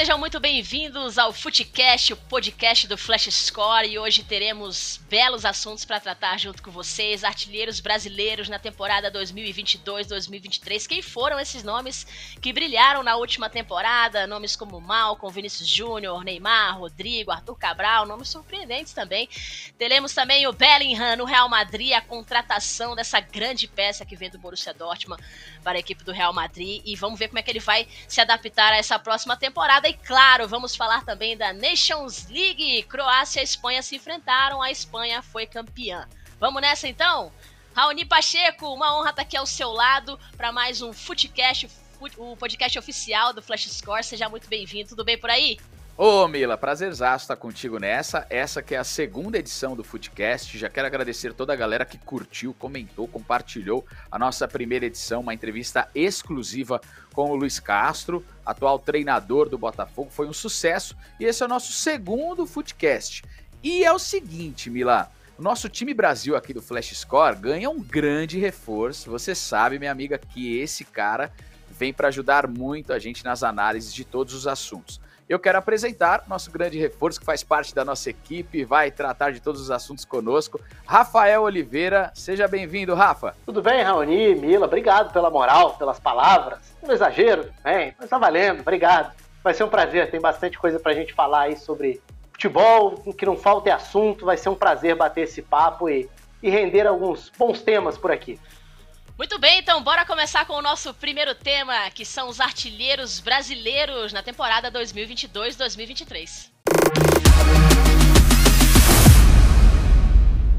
sejam muito bem-vindos ao Footcast, o podcast do Flash Score, e hoje teremos belos assuntos para tratar junto com vocês, artilheiros brasileiros na temporada 2022-2023. Quem foram esses nomes que brilharam na última temporada? Nomes como Malcom, Vinícius Júnior, Neymar, Rodrigo, Arthur Cabral, nomes surpreendentes também. Teremos também o Bellingham no Real Madrid, a contratação dessa grande peça que vem do Borussia Dortmund para a equipe do Real Madrid, e vamos ver como é que ele vai se adaptar a essa próxima temporada. E claro, vamos falar também da Nations League. Croácia e Espanha se enfrentaram, a Espanha foi campeã. Vamos nessa então? Raoni Pacheco, uma honra estar aqui ao seu lado para mais um Footcast, o podcast oficial do Flash Score. Seja muito bem-vindo. Tudo bem por aí? Ô Mila, prazerzaço estar contigo nessa. Essa que é a segunda edição do Footcast. Já quero agradecer toda a galera que curtiu, comentou, compartilhou a nossa primeira edição, uma entrevista exclusiva com o Luiz Castro, atual treinador do Botafogo. Foi um sucesso e esse é o nosso segundo Footcast. E é o seguinte, Mila, o nosso time Brasil aqui do Flash Score ganha um grande reforço. Você sabe, minha amiga, que esse cara vem para ajudar muito a gente nas análises de todos os assuntos eu quero apresentar nosso grande reforço que faz parte da nossa equipe, vai tratar de todos os assuntos conosco, Rafael Oliveira. Seja bem-vindo, Rafa. Tudo bem, Raoni, Mila, obrigado pela moral, pelas palavras. Um exagero, bem, mas tá valendo, obrigado. Vai ser um prazer, tem bastante coisa pra gente falar aí sobre futebol, que não falta é assunto, vai ser um prazer bater esse papo e, e render alguns bons temas por aqui. Muito bem, então bora começar com o nosso primeiro tema, que são os artilheiros brasileiros na temporada 2022-2023.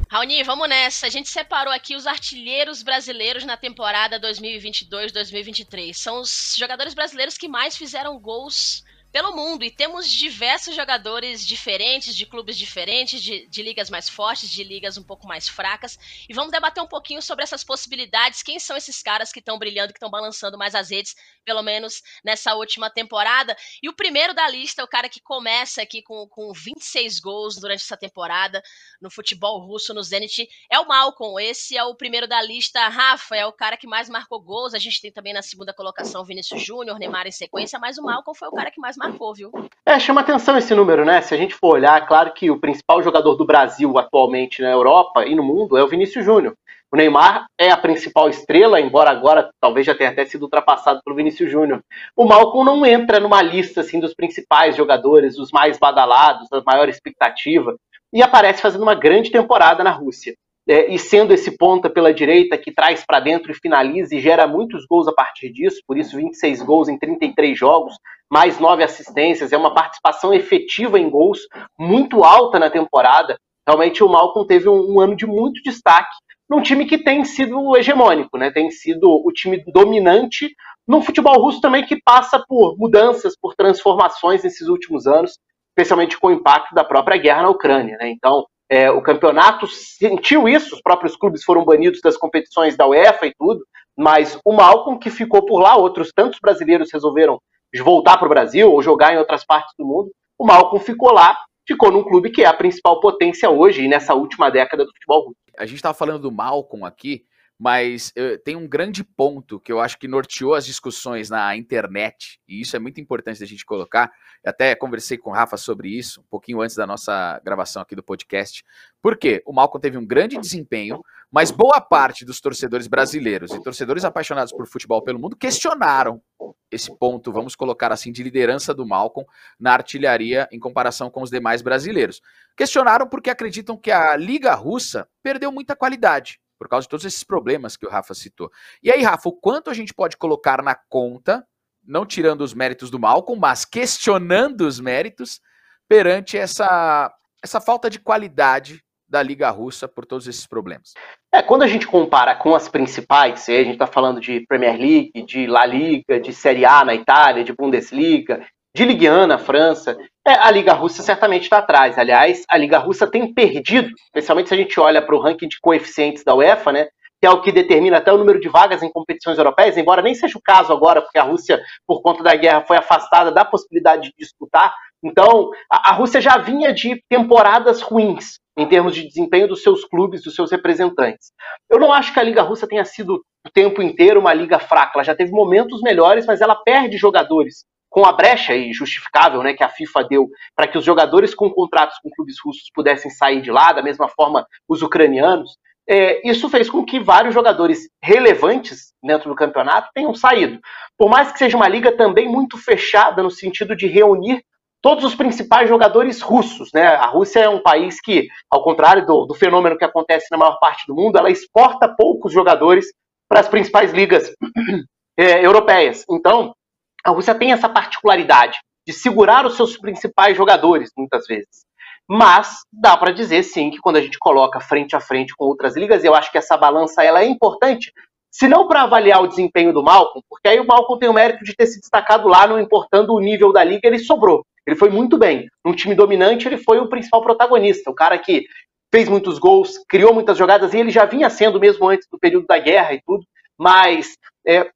Raoni, vamos nessa. A gente separou aqui os artilheiros brasileiros na temporada 2022-2023. São os jogadores brasileiros que mais fizeram gols pelo mundo e temos diversos jogadores diferentes, de clubes diferentes, de, de, ligas mais fortes, de ligas um pouco mais fracas. E vamos debater um pouquinho sobre essas possibilidades. Quem são esses caras que estão brilhando, que estão balançando mais as redes, pelo menos nessa última temporada? E o primeiro da lista, o cara que começa aqui com, com 26 gols durante essa temporada no futebol russo, no Zenit, é o Malcolm. Esse é o primeiro da lista. Rafa é o cara que mais marcou gols. A gente tem também na segunda colocação Vinícius Júnior, Neymar em sequência, mas o Malcolm foi o cara que mais marcou, viu? É, chama atenção esse número, né? Se a gente for olhar, claro que o principal jogador do Brasil atualmente na Europa e no mundo é o Vinícius Júnior. O Neymar é a principal estrela, embora agora talvez já tenha até sido ultrapassado pelo Vinícius Júnior. O Malcolm não entra numa lista assim dos principais jogadores, os mais badalados, da maior expectativa, e aparece fazendo uma grande temporada na Rússia é, e sendo esse ponta pela direita que traz para dentro e finaliza e gera muitos gols a partir disso, por isso 26 gols em 33 jogos, mais 9 assistências, é uma participação efetiva em gols muito alta na temporada. Realmente o Malcolm teve um, um ano de muito destaque num time que tem sido hegemônico, né? tem sido o time dominante num futebol russo também que passa por mudanças, por transformações nesses últimos anos, especialmente com o impacto da própria guerra na Ucrânia. Né? Então, é, o campeonato sentiu isso, os próprios clubes foram banidos das competições da UEFA e tudo, mas o Malcolm que ficou por lá, outros tantos brasileiros resolveram voltar para o Brasil ou jogar em outras partes do mundo, o Malcolm ficou lá, ficou num clube que é a principal potência hoje e nessa última década do futebol russo. A gente estava falando do Malcolm aqui, mas uh, tem um grande ponto que eu acho que norteou as discussões na internet, e isso é muito importante da gente colocar. Eu até conversei com o Rafa sobre isso, um pouquinho antes da nossa gravação aqui do podcast. Por quê? O Malcolm teve um grande desempenho, mas boa parte dos torcedores brasileiros e torcedores apaixonados por futebol pelo mundo questionaram esse ponto, vamos colocar assim, de liderança do Malcolm na artilharia em comparação com os demais brasileiros. Questionaram porque acreditam que a Liga Russa perdeu muita qualidade por causa de todos esses problemas que o Rafa citou. E aí, Rafa, o quanto a gente pode colocar na conta, não tirando os méritos do Malcolm, mas questionando os méritos perante essa, essa falta de qualidade da Liga Russa por todos esses problemas. É, quando a gente compara com as principais, a gente está falando de Premier League, de La Liga, de Série A na Itália, de Bundesliga, de Ligue 1 na França, é, a Liga Russa certamente está atrás. Aliás, a Liga Russa tem perdido, especialmente se a gente olha para o ranking de coeficientes da UEFA, né? Que é o que determina até o número de vagas em competições europeias, embora nem seja o caso agora, porque a Rússia, por conta da guerra, foi afastada da possibilidade de disputar. Então, a, a Rússia já vinha de temporadas ruins em termos de desempenho dos seus clubes, dos seus representantes. Eu não acho que a Liga Russa tenha sido o tempo inteiro uma liga fraca. Ela já teve momentos melhores, mas ela perde jogadores com a brecha injustificável né, que a FIFA deu para que os jogadores com contratos com clubes russos pudessem sair de lá, da mesma forma os ucranianos, é, isso fez com que vários jogadores relevantes dentro do campeonato tenham saído. Por mais que seja uma liga também muito fechada no sentido de reunir todos os principais jogadores russos. Né? A Rússia é um país que, ao contrário do, do fenômeno que acontece na maior parte do mundo, ela exporta poucos jogadores para as principais ligas é, europeias. Então, a Rússia tem essa particularidade de segurar os seus principais jogadores, muitas vezes. Mas dá para dizer sim que quando a gente coloca frente a frente com outras ligas, eu acho que essa balança ela é importante, se não para avaliar o desempenho do Malcolm, porque aí o Malcolm tem o mérito de ter se destacado lá, não importando o nível da liga, ele sobrou. Ele foi muito bem. Num time dominante, ele foi o principal protagonista, o cara que fez muitos gols, criou muitas jogadas, e ele já vinha sendo mesmo antes do período da guerra e tudo, mas é,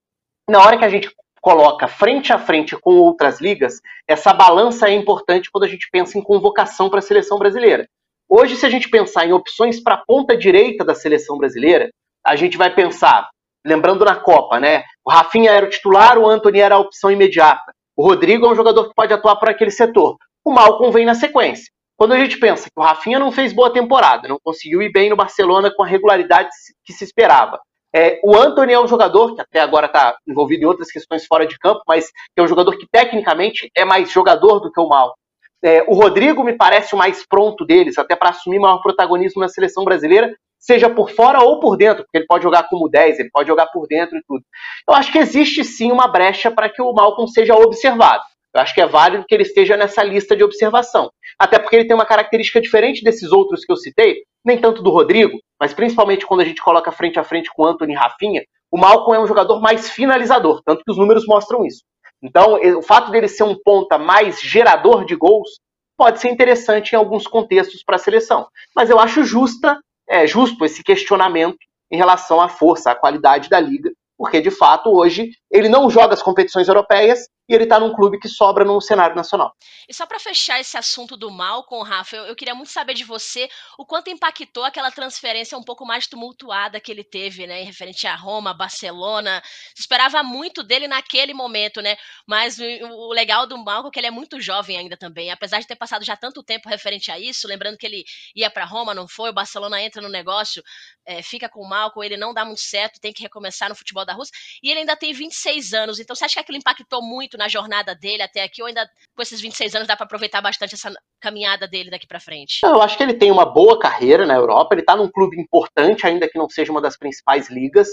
na hora que a gente coloca frente a frente com outras ligas, essa balança é importante quando a gente pensa em convocação para a seleção brasileira. Hoje, se a gente pensar em opções para a ponta direita da seleção brasileira, a gente vai pensar, lembrando na Copa, né? O Rafinha era o titular, o Anthony era a opção imediata. O Rodrigo é um jogador que pode atuar por aquele setor. O Malcom vem na sequência. Quando a gente pensa que o Rafinha não fez boa temporada, não conseguiu ir bem no Barcelona com a regularidade que se esperava, é, o Anthony é um jogador que até agora está envolvido em outras questões fora de campo, mas é um jogador que tecnicamente é mais jogador do que o Mal. É, o Rodrigo me parece o mais pronto deles, até para assumir maior protagonismo na seleção brasileira, seja por fora ou por dentro, porque ele pode jogar como 10, ele pode jogar por dentro e tudo. Eu acho que existe sim uma brecha para que o Malcolm seja observado. Eu acho que é válido que ele esteja nessa lista de observação. Até porque ele tem uma característica diferente desses outros que eu citei, nem tanto do Rodrigo, mas principalmente quando a gente coloca frente a frente com Anthony Rafinha, o Malcolm é um jogador mais finalizador, tanto que os números mostram isso. Então, o fato dele ser um ponta mais gerador de gols pode ser interessante em alguns contextos para a seleção. Mas eu acho justa, é, justo esse questionamento em relação à força, à qualidade da liga, porque de fato hoje ele não joga as competições europeias e ele tá num clube que sobra no cenário nacional. E só para fechar esse assunto do Malcom, Rafa, eu, eu, queria muito saber de você o quanto impactou aquela transferência um pouco mais tumultuada que ele teve, né, em referente a Roma, Barcelona. Se esperava muito dele naquele momento, né? Mas o, o legal do Malcom é que ele é muito jovem ainda também, apesar de ter passado já tanto tempo referente a isso, lembrando que ele ia para Roma, não foi, o Barcelona entra no negócio, é, fica com o Malcom, ele não dá muito certo, tem que recomeçar no futebol da Rússia, e ele ainda tem 26 anos, então você acha que aquilo impactou muito muito na jornada dele até aqui, ou ainda com esses 26 anos dá para aproveitar bastante essa caminhada dele daqui para frente? Eu acho que ele tem uma boa carreira na Europa, ele tá num clube importante, ainda que não seja uma das principais ligas,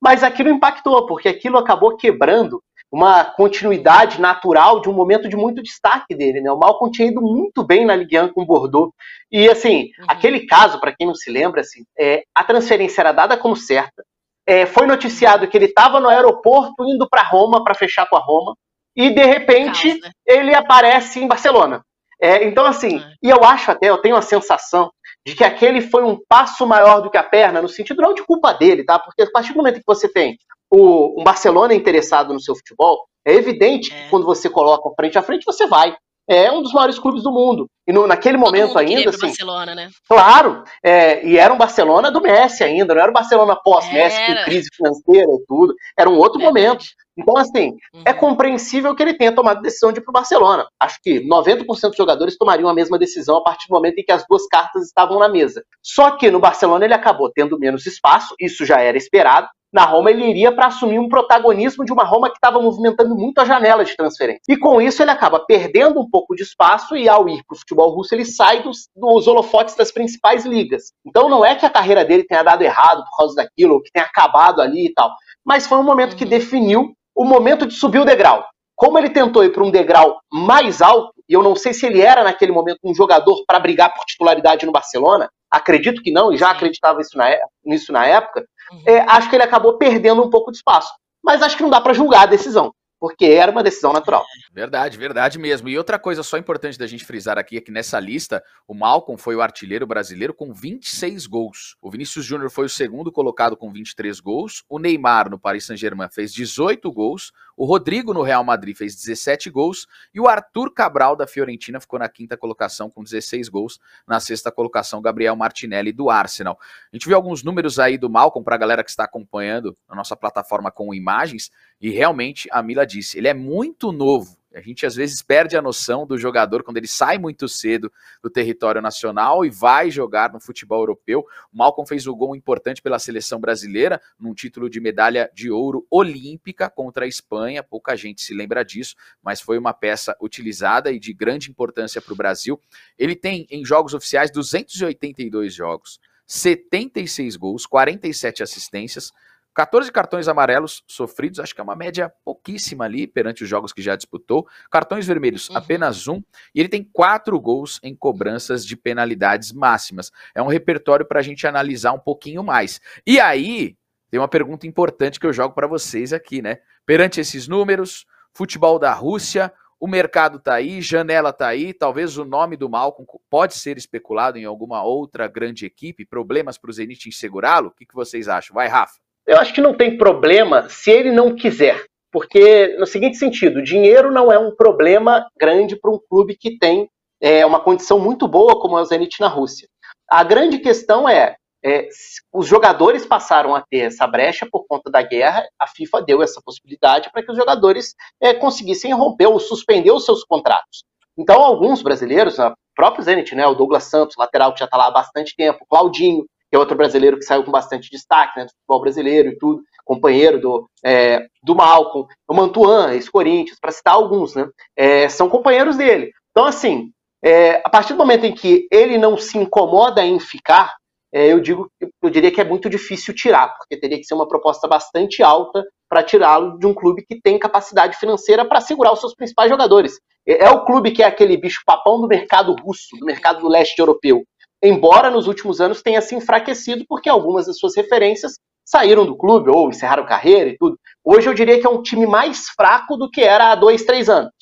mas aquilo impactou, porque aquilo acabou quebrando uma continuidade natural de um momento de muito destaque dele, né? O Malcom tinha ido muito bem na Ligue 1 com o Bordeaux. E assim, uhum. aquele caso, para quem não se lembra, assim, é, a transferência era dada como certa. É, foi noticiado que ele estava no aeroporto indo para Roma para fechar com a Roma e de repente Calma. ele aparece em Barcelona. É, então, assim, é. e eu acho até, eu tenho a sensação de que aquele foi um passo maior do que a perna, no sentido não de culpa dele, tá? Porque a partir do momento que você tem o, um Barcelona interessado no seu futebol, é evidente é. que quando você coloca frente a frente, você vai é um dos maiores clubes do mundo. E no, naquele Todo momento ainda, assim. Barcelona, né? Claro, é, e era um Barcelona do Messi ainda, não era um Barcelona pós-Messi com crise financeira e tudo. Era um outro momento. Então, assim, é uhum. é compreensível que ele tenha tomado a decisão de ir para o Barcelona. Acho que 90% dos jogadores tomariam a mesma decisão a partir do momento em que as duas cartas estavam na mesa. Só que no Barcelona ele acabou tendo menos espaço, isso já era esperado, na Roma ele iria para assumir um protagonismo de uma Roma que estava movimentando muito a janela de transferência. E com isso ele acaba perdendo um pouco de espaço e ao ir para o futebol russo ele sai dos, dos holofotes das principais ligas. Então não é que a carreira dele tenha dado errado por causa daquilo, ou que tenha acabado ali e tal, mas foi um momento que uhum. definiu o momento de subir o degrau. Como ele tentou ir para um degrau mais alto, e eu não sei se ele era naquele momento um jogador para brigar por titularidade no Barcelona, acredito que não, e já acreditava isso na, é, nisso na época, uhum. é, acho que ele acabou perdendo um pouco de espaço. Mas acho que não dá para julgar a decisão porque era uma decisão natural. Verdade, verdade mesmo. E outra coisa só importante da gente frisar aqui é que nessa lista, o Malcolm foi o artilheiro brasileiro com 26 gols. O Vinícius Júnior foi o segundo colocado com 23 gols. O Neymar no Paris Saint-Germain fez 18 gols. O Rodrigo no Real Madrid fez 17 gols. E o Arthur Cabral da Fiorentina ficou na quinta colocação com 16 gols. Na sexta colocação, Gabriel Martinelli do Arsenal. A gente viu alguns números aí do Malcolm para a galera que está acompanhando na nossa plataforma com imagens. E realmente, a Mila disse, ele é muito novo. A gente às vezes perde a noção do jogador quando ele sai muito cedo do território nacional e vai jogar no futebol europeu. O Malcolm fez um gol importante pela seleção brasileira, num título de medalha de ouro olímpica contra a Espanha. Pouca gente se lembra disso, mas foi uma peça utilizada e de grande importância para o Brasil. Ele tem em jogos oficiais 282 jogos, 76 gols, 47 assistências. 14 cartões amarelos sofridos, acho que é uma média pouquíssima ali perante os jogos que já disputou. Cartões vermelhos, uhum. apenas um. E ele tem quatro gols em cobranças de penalidades máximas. É um repertório para a gente analisar um pouquinho mais. E aí, tem uma pergunta importante que eu jogo para vocês aqui, né? Perante esses números, futebol da Rússia, o mercado tá aí, janela tá aí, talvez o nome do Malcolm pode ser especulado em alguma outra grande equipe, problemas para o Zenit em segurá-lo? O que, que vocês acham? Vai, Rafa. Eu acho que não tem problema se ele não quiser. Porque, no seguinte sentido, dinheiro não é um problema grande para um clube que tem é, uma condição muito boa, como é o Zenit na Rússia. A grande questão é, é, os jogadores passaram a ter essa brecha por conta da guerra, a FIFA deu essa possibilidade para que os jogadores é, conseguissem romper ou suspender os seus contratos. Então, alguns brasileiros, o próprio Zenit, né, o Douglas Santos, lateral que já está lá há bastante tempo, Claudinho, que é outro brasileiro que saiu com bastante destaque né, do futebol brasileiro e tudo, companheiro do, é, do Malcolm, o Mantuan, ex-Corinthians, para citar alguns, né, é, são companheiros dele. Então, assim, é, a partir do momento em que ele não se incomoda em ficar, é, eu digo, eu diria que é muito difícil tirar, porque teria que ser uma proposta bastante alta para tirá-lo de um clube que tem capacidade financeira para segurar os seus principais jogadores. É, é o clube que é aquele bicho papão do mercado russo, do mercado do leste europeu embora nos últimos anos tenha se enfraquecido porque algumas das suas referências saíram do clube ou encerraram carreira e tudo. Hoje eu diria que é um time mais fraco do que era há dois, três anos,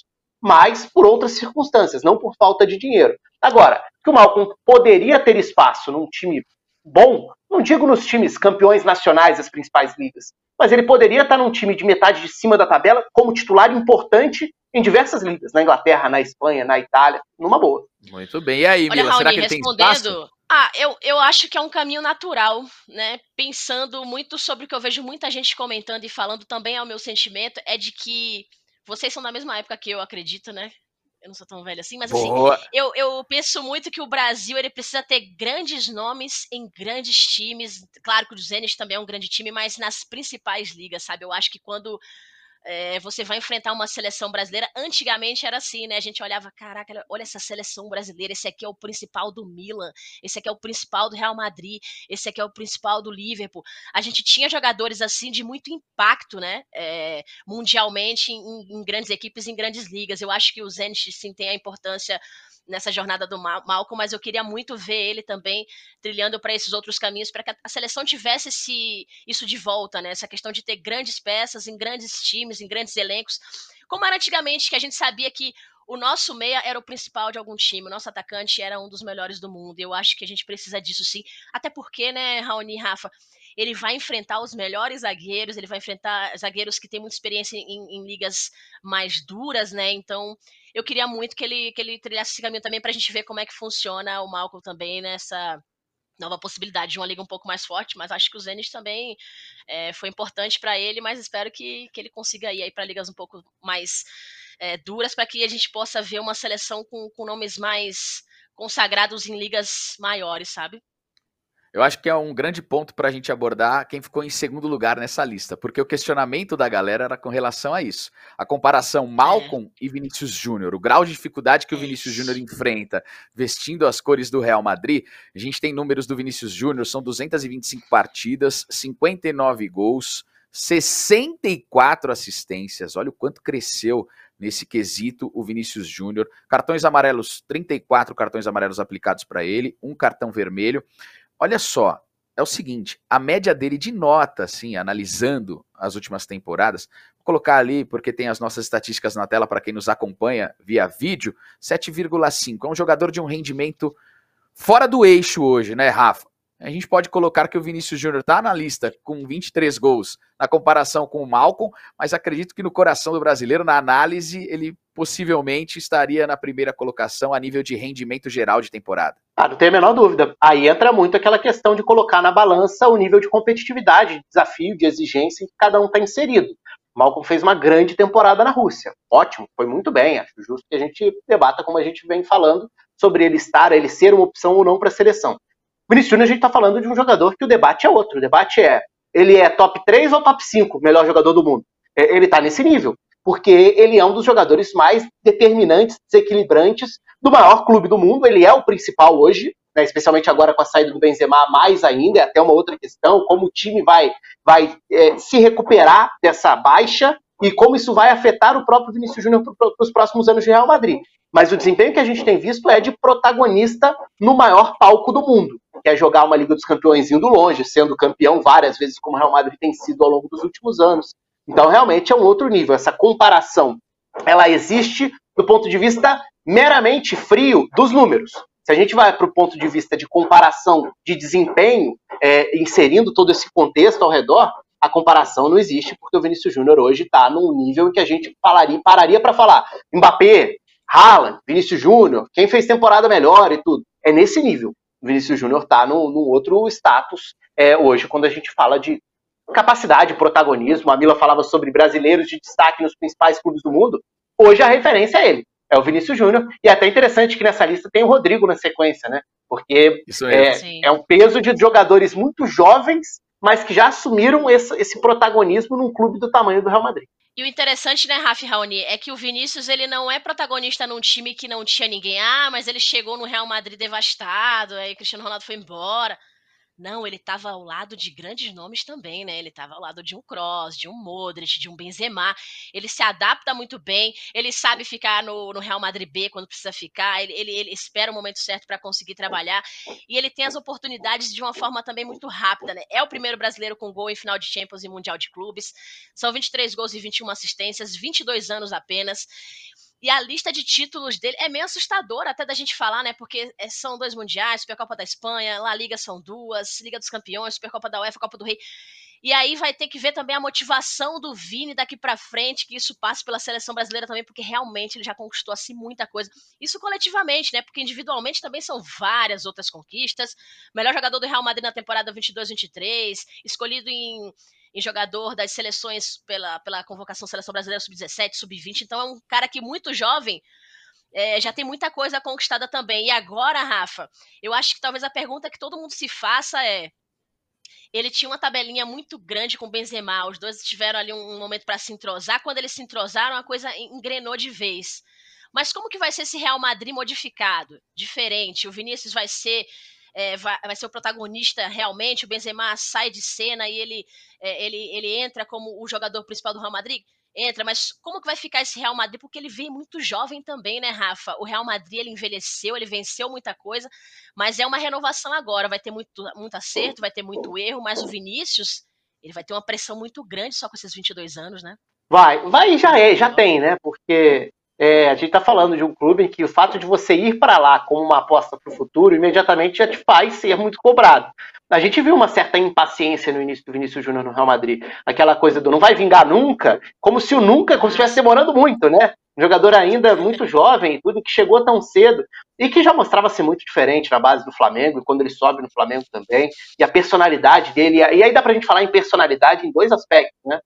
mas por outras circunstâncias, não por falta de dinheiro. Agora, que o Malcolm poderia ter espaço num time bom, não digo nos times campeões nacionais das principais ligas, mas ele poderia estar num time de metade de cima da tabela como titular importante em diversas ligas, na Inglaterra, na Espanha, na Itália, numa boa. Muito bem. E aí, Olha, Mila, Raoni, será que ele tem espaço? Ah, eu, eu acho que é um caminho natural, né? Pensando muito sobre o que eu vejo muita gente comentando e falando também ao meu sentimento, é de que vocês são da mesma época que eu, acredito, né? Eu não sou tão velho assim, mas assim, Boa. assim, eu, eu penso muito que o Brasil ele precisa ter grandes nomes em grandes times. Claro que o Zenit também é um grande time, mas nas principais ligas, sabe? Eu acho que quando é, você vai enfrentar uma seleção brasileira. Antigamente era assim, né? A gente olhava, caraca, olha essa seleção brasileira, esse aqui é o principal do Milan, esse aqui é o principal do Real Madrid, esse aqui é o principal do Liverpool. A gente tinha jogadores assim de muito impacto, né? É, mundialmente em, em, grandes equipes, em grandes ligas. Eu acho que o Zenit sim tem a importância nessa jornada do Malcolm, mas eu queria muito ver ele também trilhando para esses outros caminhos, para que a seleção tivesse esse, isso de volta, né? Essa questão de ter grandes peças em grandes times, em grandes elencos, como era antigamente, que a gente sabia que o nosso meia era o principal de algum time, o nosso atacante era um dos melhores do mundo. Eu acho que a gente precisa disso sim, até porque, né, Raoni e Rafa, ele vai enfrentar os melhores zagueiros, ele vai enfrentar zagueiros que têm muita experiência em, em ligas mais duras, né? Então, eu queria muito que ele, que ele trilhasse esse caminho também para a gente ver como é que funciona o Malcolm também nessa nova possibilidade de uma liga um pouco mais forte, mas acho que o Zenit também é, foi importante para ele, mas espero que, que ele consiga ir para ligas um pouco mais é, duras para que a gente possa ver uma seleção com, com nomes mais consagrados em ligas maiores, sabe? Eu acho que é um grande ponto para a gente abordar quem ficou em segundo lugar nessa lista, porque o questionamento da galera era com relação a isso. A comparação Malcolm é. e Vinícius Júnior, o grau de dificuldade que o Vinícius Júnior enfrenta vestindo as cores do Real Madrid. A gente tem números do Vinícius Júnior, são 225 partidas, 59 gols, 64 assistências. Olha o quanto cresceu nesse quesito o Vinícius Júnior. Cartões amarelos, 34 cartões amarelos aplicados para ele, um cartão vermelho. Olha só, é o seguinte, a média dele de nota, assim, analisando as últimas temporadas, vou colocar ali porque tem as nossas estatísticas na tela para quem nos acompanha via vídeo, 7,5. É um jogador de um rendimento fora do eixo hoje, né, Rafa? A gente pode colocar que o Vinícius Júnior está na lista com 23 gols na comparação com o Malcolm, mas acredito que no coração do brasileiro, na análise, ele possivelmente estaria na primeira colocação a nível de rendimento geral de temporada. Ah, não tem a menor dúvida. Aí entra muito aquela questão de colocar na balança o nível de competitividade, de desafio, de exigência em que cada um está inserido. Malcolm fez uma grande temporada na Rússia. Ótimo, foi muito bem. Acho justo que a gente debata como a gente vem falando sobre ele estar, ele ser uma opção ou não para a seleção. Vinícius Júnior, a gente está falando de um jogador que o debate é outro. O debate é, ele é top 3 ou top 5 melhor jogador do mundo? É, ele está nesse nível, porque ele é um dos jogadores mais determinantes, desequilibrantes do maior clube do mundo. Ele é o principal hoje, né, especialmente agora com a saída do Benzema, mais ainda, é até uma outra questão, como o time vai, vai é, se recuperar dessa baixa e como isso vai afetar o próprio Vinícius Júnior para os próximos anos de Real Madrid. Mas o desempenho que a gente tem visto é de protagonista no maior palco do mundo, que é jogar uma Liga dos Campeões indo longe, sendo campeão várias vezes, como o Real Madrid tem sido ao longo dos últimos anos. Então, realmente é um outro nível. Essa comparação, ela existe do ponto de vista meramente frio dos números. Se a gente vai para o ponto de vista de comparação de desempenho, é, inserindo todo esse contexto ao redor, a comparação não existe, porque o Vinícius Júnior hoje está num nível em que a gente falaria, pararia para falar Mbappé, Haaland, Vinícius Júnior, quem fez temporada melhor e tudo. É nesse nível. O Vinícius Júnior está num, num, outro status é, hoje, quando a gente fala de capacidade, protagonismo. A Mila falava sobre brasileiros de destaque nos principais clubes do mundo. Hoje a referência é ele é o Vinícius Júnior. E é até interessante que nessa lista tem o Rodrigo na sequência, né? Porque é, é um peso de jogadores muito jovens, mas que já assumiram esse, esse protagonismo num clube do tamanho do Real Madrid. E o interessante, né, Rafa Raoni, é que o Vinícius ele não é protagonista num time que não tinha ninguém. Ah, mas ele chegou no Real Madrid devastado, aí o Cristiano Ronaldo foi embora. Não, ele estava ao lado de grandes nomes também, né? Ele estava ao lado de um Kroos, de um Modric, de um Benzema. Ele se adapta muito bem, ele sabe ficar no, no Real Madrid B quando precisa ficar, ele, ele, ele espera o momento certo para conseguir trabalhar e ele tem as oportunidades de uma forma também muito rápida, né? É o primeiro brasileiro com gol em final de Champions e Mundial de Clubes. São 23 gols e 21 assistências, 22 anos apenas. E a lista de títulos dele é meio assustadora até da gente falar, né? Porque é, são dois mundiais, Supercopa da Espanha, La Liga são duas, Liga dos Campeões, Supercopa da UEFA, Copa do Rei. E aí vai ter que ver também a motivação do Vini daqui para frente, que isso passe pela seleção brasileira também, porque realmente ele já conquistou assim muita coisa. Isso coletivamente, né? Porque individualmente também são várias outras conquistas. Melhor jogador do Real Madrid na temporada 22-23, escolhido em em jogador das seleções pela, pela convocação Seleção Brasileira Sub-17, Sub-20. Então é um cara que muito jovem é, já tem muita coisa conquistada também. E agora, Rafa, eu acho que talvez a pergunta que todo mundo se faça é: ele tinha uma tabelinha muito grande com o Benzema, os dois tiveram ali um, um momento para se entrosar. Quando eles se entrosaram, a coisa engrenou de vez. Mas como que vai ser esse Real Madrid modificado? Diferente? O Vinícius vai ser é, vai, vai, ser o protagonista realmente, o Benzema sai de cena e ele, é, ele, ele entra como o jogador principal do Real Madrid? Entra, mas como que vai ficar esse Real Madrid? Porque ele vem muito jovem também, né, Rafa? O Real Madrid, ele envelheceu, ele venceu muita coisa, mas é uma renovação agora, vai ter muito, muito acerto, vai ter muito erro, mas o Vinícius, ele vai ter uma pressão muito grande só com esses 22 anos, né? Vai, vai já é, já tem, né? Porque é, a gente está falando de um clube em que o fato de você ir para lá como uma aposta para o futuro imediatamente já te faz ser muito cobrado. A gente viu uma certa impaciência no início do Vinícius Júnior no Real Madrid. Aquela coisa do não vai vingar nunca, como se o nunca, como se estivesse demorando muito, né? Um jogador ainda muito jovem e tudo, que chegou tão cedo e que já mostrava ser muito diferente na base do Flamengo e quando ele sobe no Flamengo também. E a personalidade dele. E aí dá pra gente falar em personalidade em dois aspectos, né?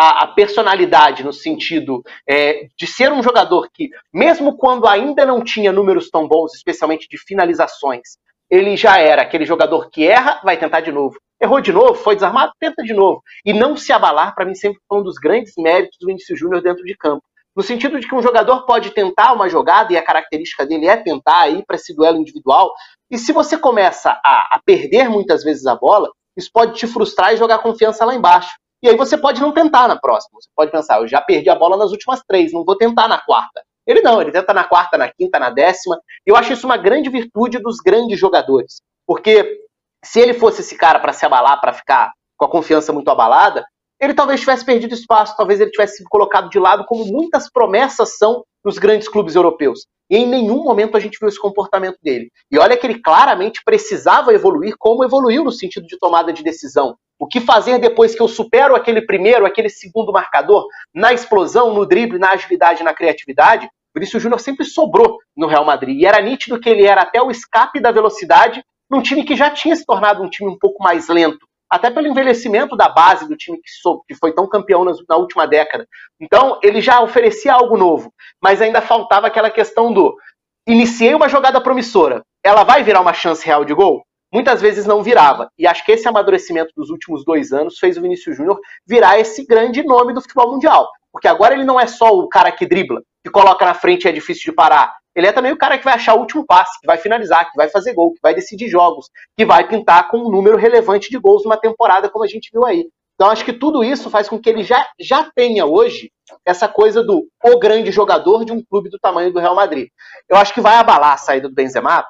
A, a personalidade no sentido é, de ser um jogador que, mesmo quando ainda não tinha números tão bons, especialmente de finalizações, ele já era aquele jogador que erra, vai tentar de novo. Errou de novo, foi desarmado, tenta de novo. E não se abalar, para mim, sempre foi um dos grandes méritos do Vinícius Júnior dentro de campo. No sentido de que um jogador pode tentar uma jogada, e a característica dele é tentar ir para esse duelo individual, e se você começa a, a perder muitas vezes a bola, isso pode te frustrar e jogar confiança lá embaixo. E aí você pode não tentar na próxima. Você pode pensar, eu já perdi a bola nas últimas três, não vou tentar na quarta. Ele não, ele tenta na quarta, na quinta, na décima. Eu acho isso uma grande virtude dos grandes jogadores. Porque se ele fosse esse cara para se abalar, para ficar com a confiança muito abalada, ele talvez tivesse perdido espaço, talvez ele tivesse sido colocado de lado, como muitas promessas são nos grandes clubes europeus. E em nenhum momento a gente viu esse comportamento dele. E olha que ele claramente precisava evoluir, como evoluiu no sentido de tomada de decisão. O que fazer depois que eu supero aquele primeiro, aquele segundo marcador, na explosão, no drible, na agilidade, na criatividade? Vinícius Júnior sempre sobrou no Real Madrid. E era nítido que ele era até o escape da velocidade num time que já tinha se tornado um time um pouco mais lento até pelo envelhecimento da base do time que, sou, que foi tão campeão na, na última década. Então, ele já oferecia algo novo, mas ainda faltava aquela questão do iniciei uma jogada promissora, ela vai virar uma chance real de gol? Muitas vezes não virava. E acho que esse amadurecimento dos últimos dois anos fez o Vinícius Júnior virar esse grande nome do futebol mundial. Porque agora ele não é só o cara que dribla, que coloca na frente e é difícil de parar. Ele é também o cara que vai achar o último passe, que vai finalizar, que vai fazer gol, que vai decidir jogos, que vai pintar com um número relevante de gols numa temporada, como a gente viu aí. Então acho que tudo isso faz com que ele já, já tenha hoje essa coisa do o grande jogador de um clube do tamanho do Real Madrid. Eu acho que vai abalar a saída do Benzema,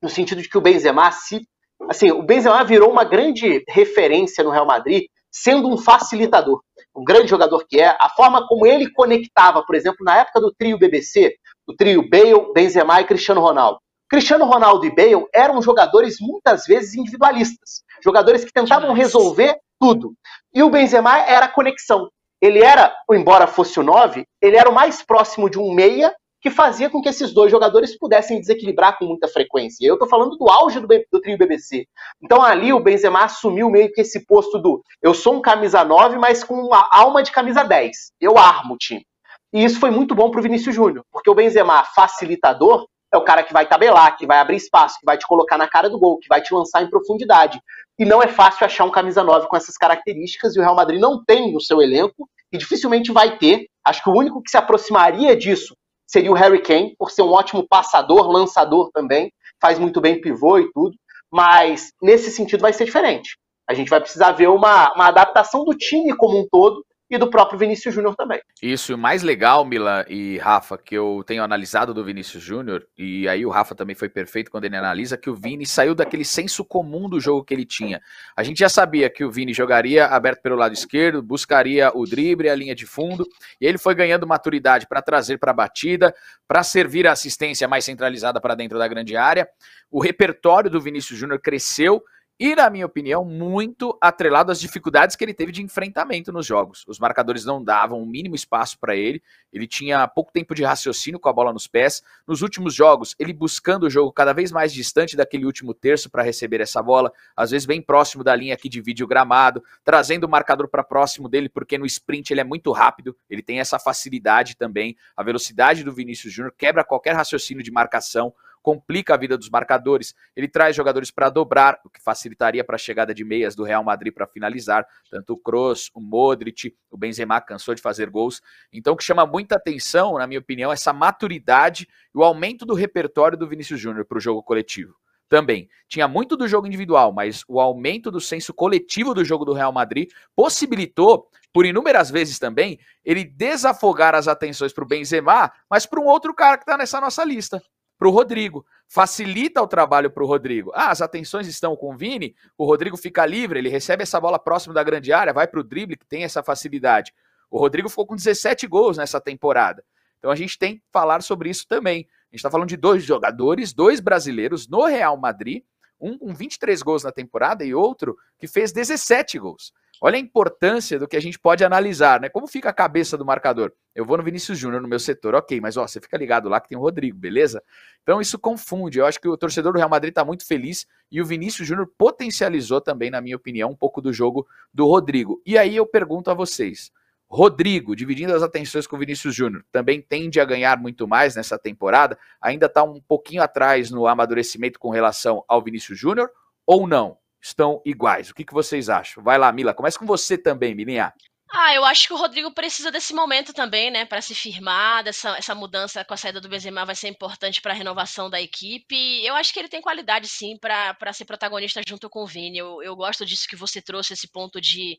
no sentido de que o Benzema se assim, o Benzema virou uma grande referência no Real Madrid, sendo um facilitador. Um grande jogador que é, a forma como ele conectava, por exemplo, na época do trio BBC, o trio Bale, Benzema e Cristiano Ronaldo. Cristiano Ronaldo e Bale eram jogadores muitas vezes individualistas, jogadores que tentavam resolver tudo. E o Benzema era a conexão. Ele era, embora fosse o 9, ele era o mais próximo de um meia que fazia com que esses dois jogadores pudessem desequilibrar com muita frequência. Eu estou falando do auge do, do, trio BBC. Então ali o Benzema assumiu meio que esse posto do eu sou um camisa 9, mas com uma alma de camisa 10. Eu armo o time. E isso foi muito bom para o Vinícius Júnior, porque o Benzema, facilitador, é o cara que vai tabelar, que vai abrir espaço, que vai te colocar na cara do gol, que vai te lançar em profundidade. E não é fácil achar um camisa 9 com essas características, e o Real Madrid não tem no seu elenco, e dificilmente vai ter. Acho que o único que se aproximaria disso seria o Harry Kane, por ser um ótimo passador, lançador também, faz muito bem pivô e tudo, mas nesse sentido vai ser diferente. A gente vai precisar ver uma, uma adaptação do time como um todo e do próprio Vinícius Júnior também. Isso, e o mais legal, Mila e Rafa, que eu tenho analisado do Vinícius Júnior, e aí o Rafa também foi perfeito quando ele analisa, que o Vini saiu daquele senso comum do jogo que ele tinha. A gente já sabia que o Vini jogaria aberto pelo lado esquerdo, buscaria o drible, a linha de fundo, e ele foi ganhando maturidade para trazer para a batida, para servir a assistência mais centralizada para dentro da grande área. O repertório do Vinícius Júnior cresceu e, na minha opinião, muito atrelado às dificuldades que ele teve de enfrentamento nos jogos. Os marcadores não davam o mínimo espaço para ele, ele tinha pouco tempo de raciocínio com a bola nos pés. Nos últimos jogos, ele buscando o jogo cada vez mais distante daquele último terço para receber essa bola, às vezes bem próximo da linha que divide o gramado, trazendo o marcador para próximo dele, porque no sprint ele é muito rápido, ele tem essa facilidade também. A velocidade do Vinícius Júnior quebra qualquer raciocínio de marcação complica a vida dos marcadores. Ele traz jogadores para dobrar, o que facilitaria para a chegada de meias do Real Madrid para finalizar. Tanto o Kroos, o Modric, o Benzema cansou de fazer gols. Então, o que chama muita atenção, na minha opinião, é essa maturidade e o aumento do repertório do Vinícius Júnior para o jogo coletivo. Também tinha muito do jogo individual, mas o aumento do senso coletivo do jogo do Real Madrid possibilitou, por inúmeras vezes também, ele desafogar as atenções para o Benzema, mas para um outro cara que está nessa nossa lista, para o Rodrigo. Facilita o trabalho para o Rodrigo. Ah, as atenções estão com o Vini, o Rodrigo fica livre, ele recebe essa bola próximo da grande área, vai para o drible, que tem essa facilidade. O Rodrigo ficou com 17 gols nessa temporada. Então a gente tem que falar sobre isso também. A gente está falando de dois jogadores, dois brasileiros no Real Madrid, um com 23 gols na temporada e outro que fez 17 gols. Olha a importância do que a gente pode analisar, né? Como fica a cabeça do marcador? Eu vou no Vinícius Júnior no meu setor, ok, mas ó, você fica ligado lá que tem o Rodrigo, beleza? Então isso confunde. Eu acho que o torcedor do Real Madrid está muito feliz e o Vinícius Júnior potencializou também, na minha opinião, um pouco do jogo do Rodrigo. E aí eu pergunto a vocês: Rodrigo, dividindo as atenções com o Vinícius Júnior, também tende a ganhar muito mais nessa temporada? Ainda está um pouquinho atrás no amadurecimento com relação ao Vinícius Júnior ou não? estão iguais. O que, que vocês acham? Vai lá, Mila. Começa com você também, Milinha. Ah, eu acho que o Rodrigo precisa desse momento também, né, para se firmar. Dessa, essa mudança com a saída do Benzema vai ser importante para a renovação da equipe. Eu acho que ele tem qualidade, sim, para ser protagonista junto com o Vini. Eu, eu gosto disso que você trouxe, esse ponto de.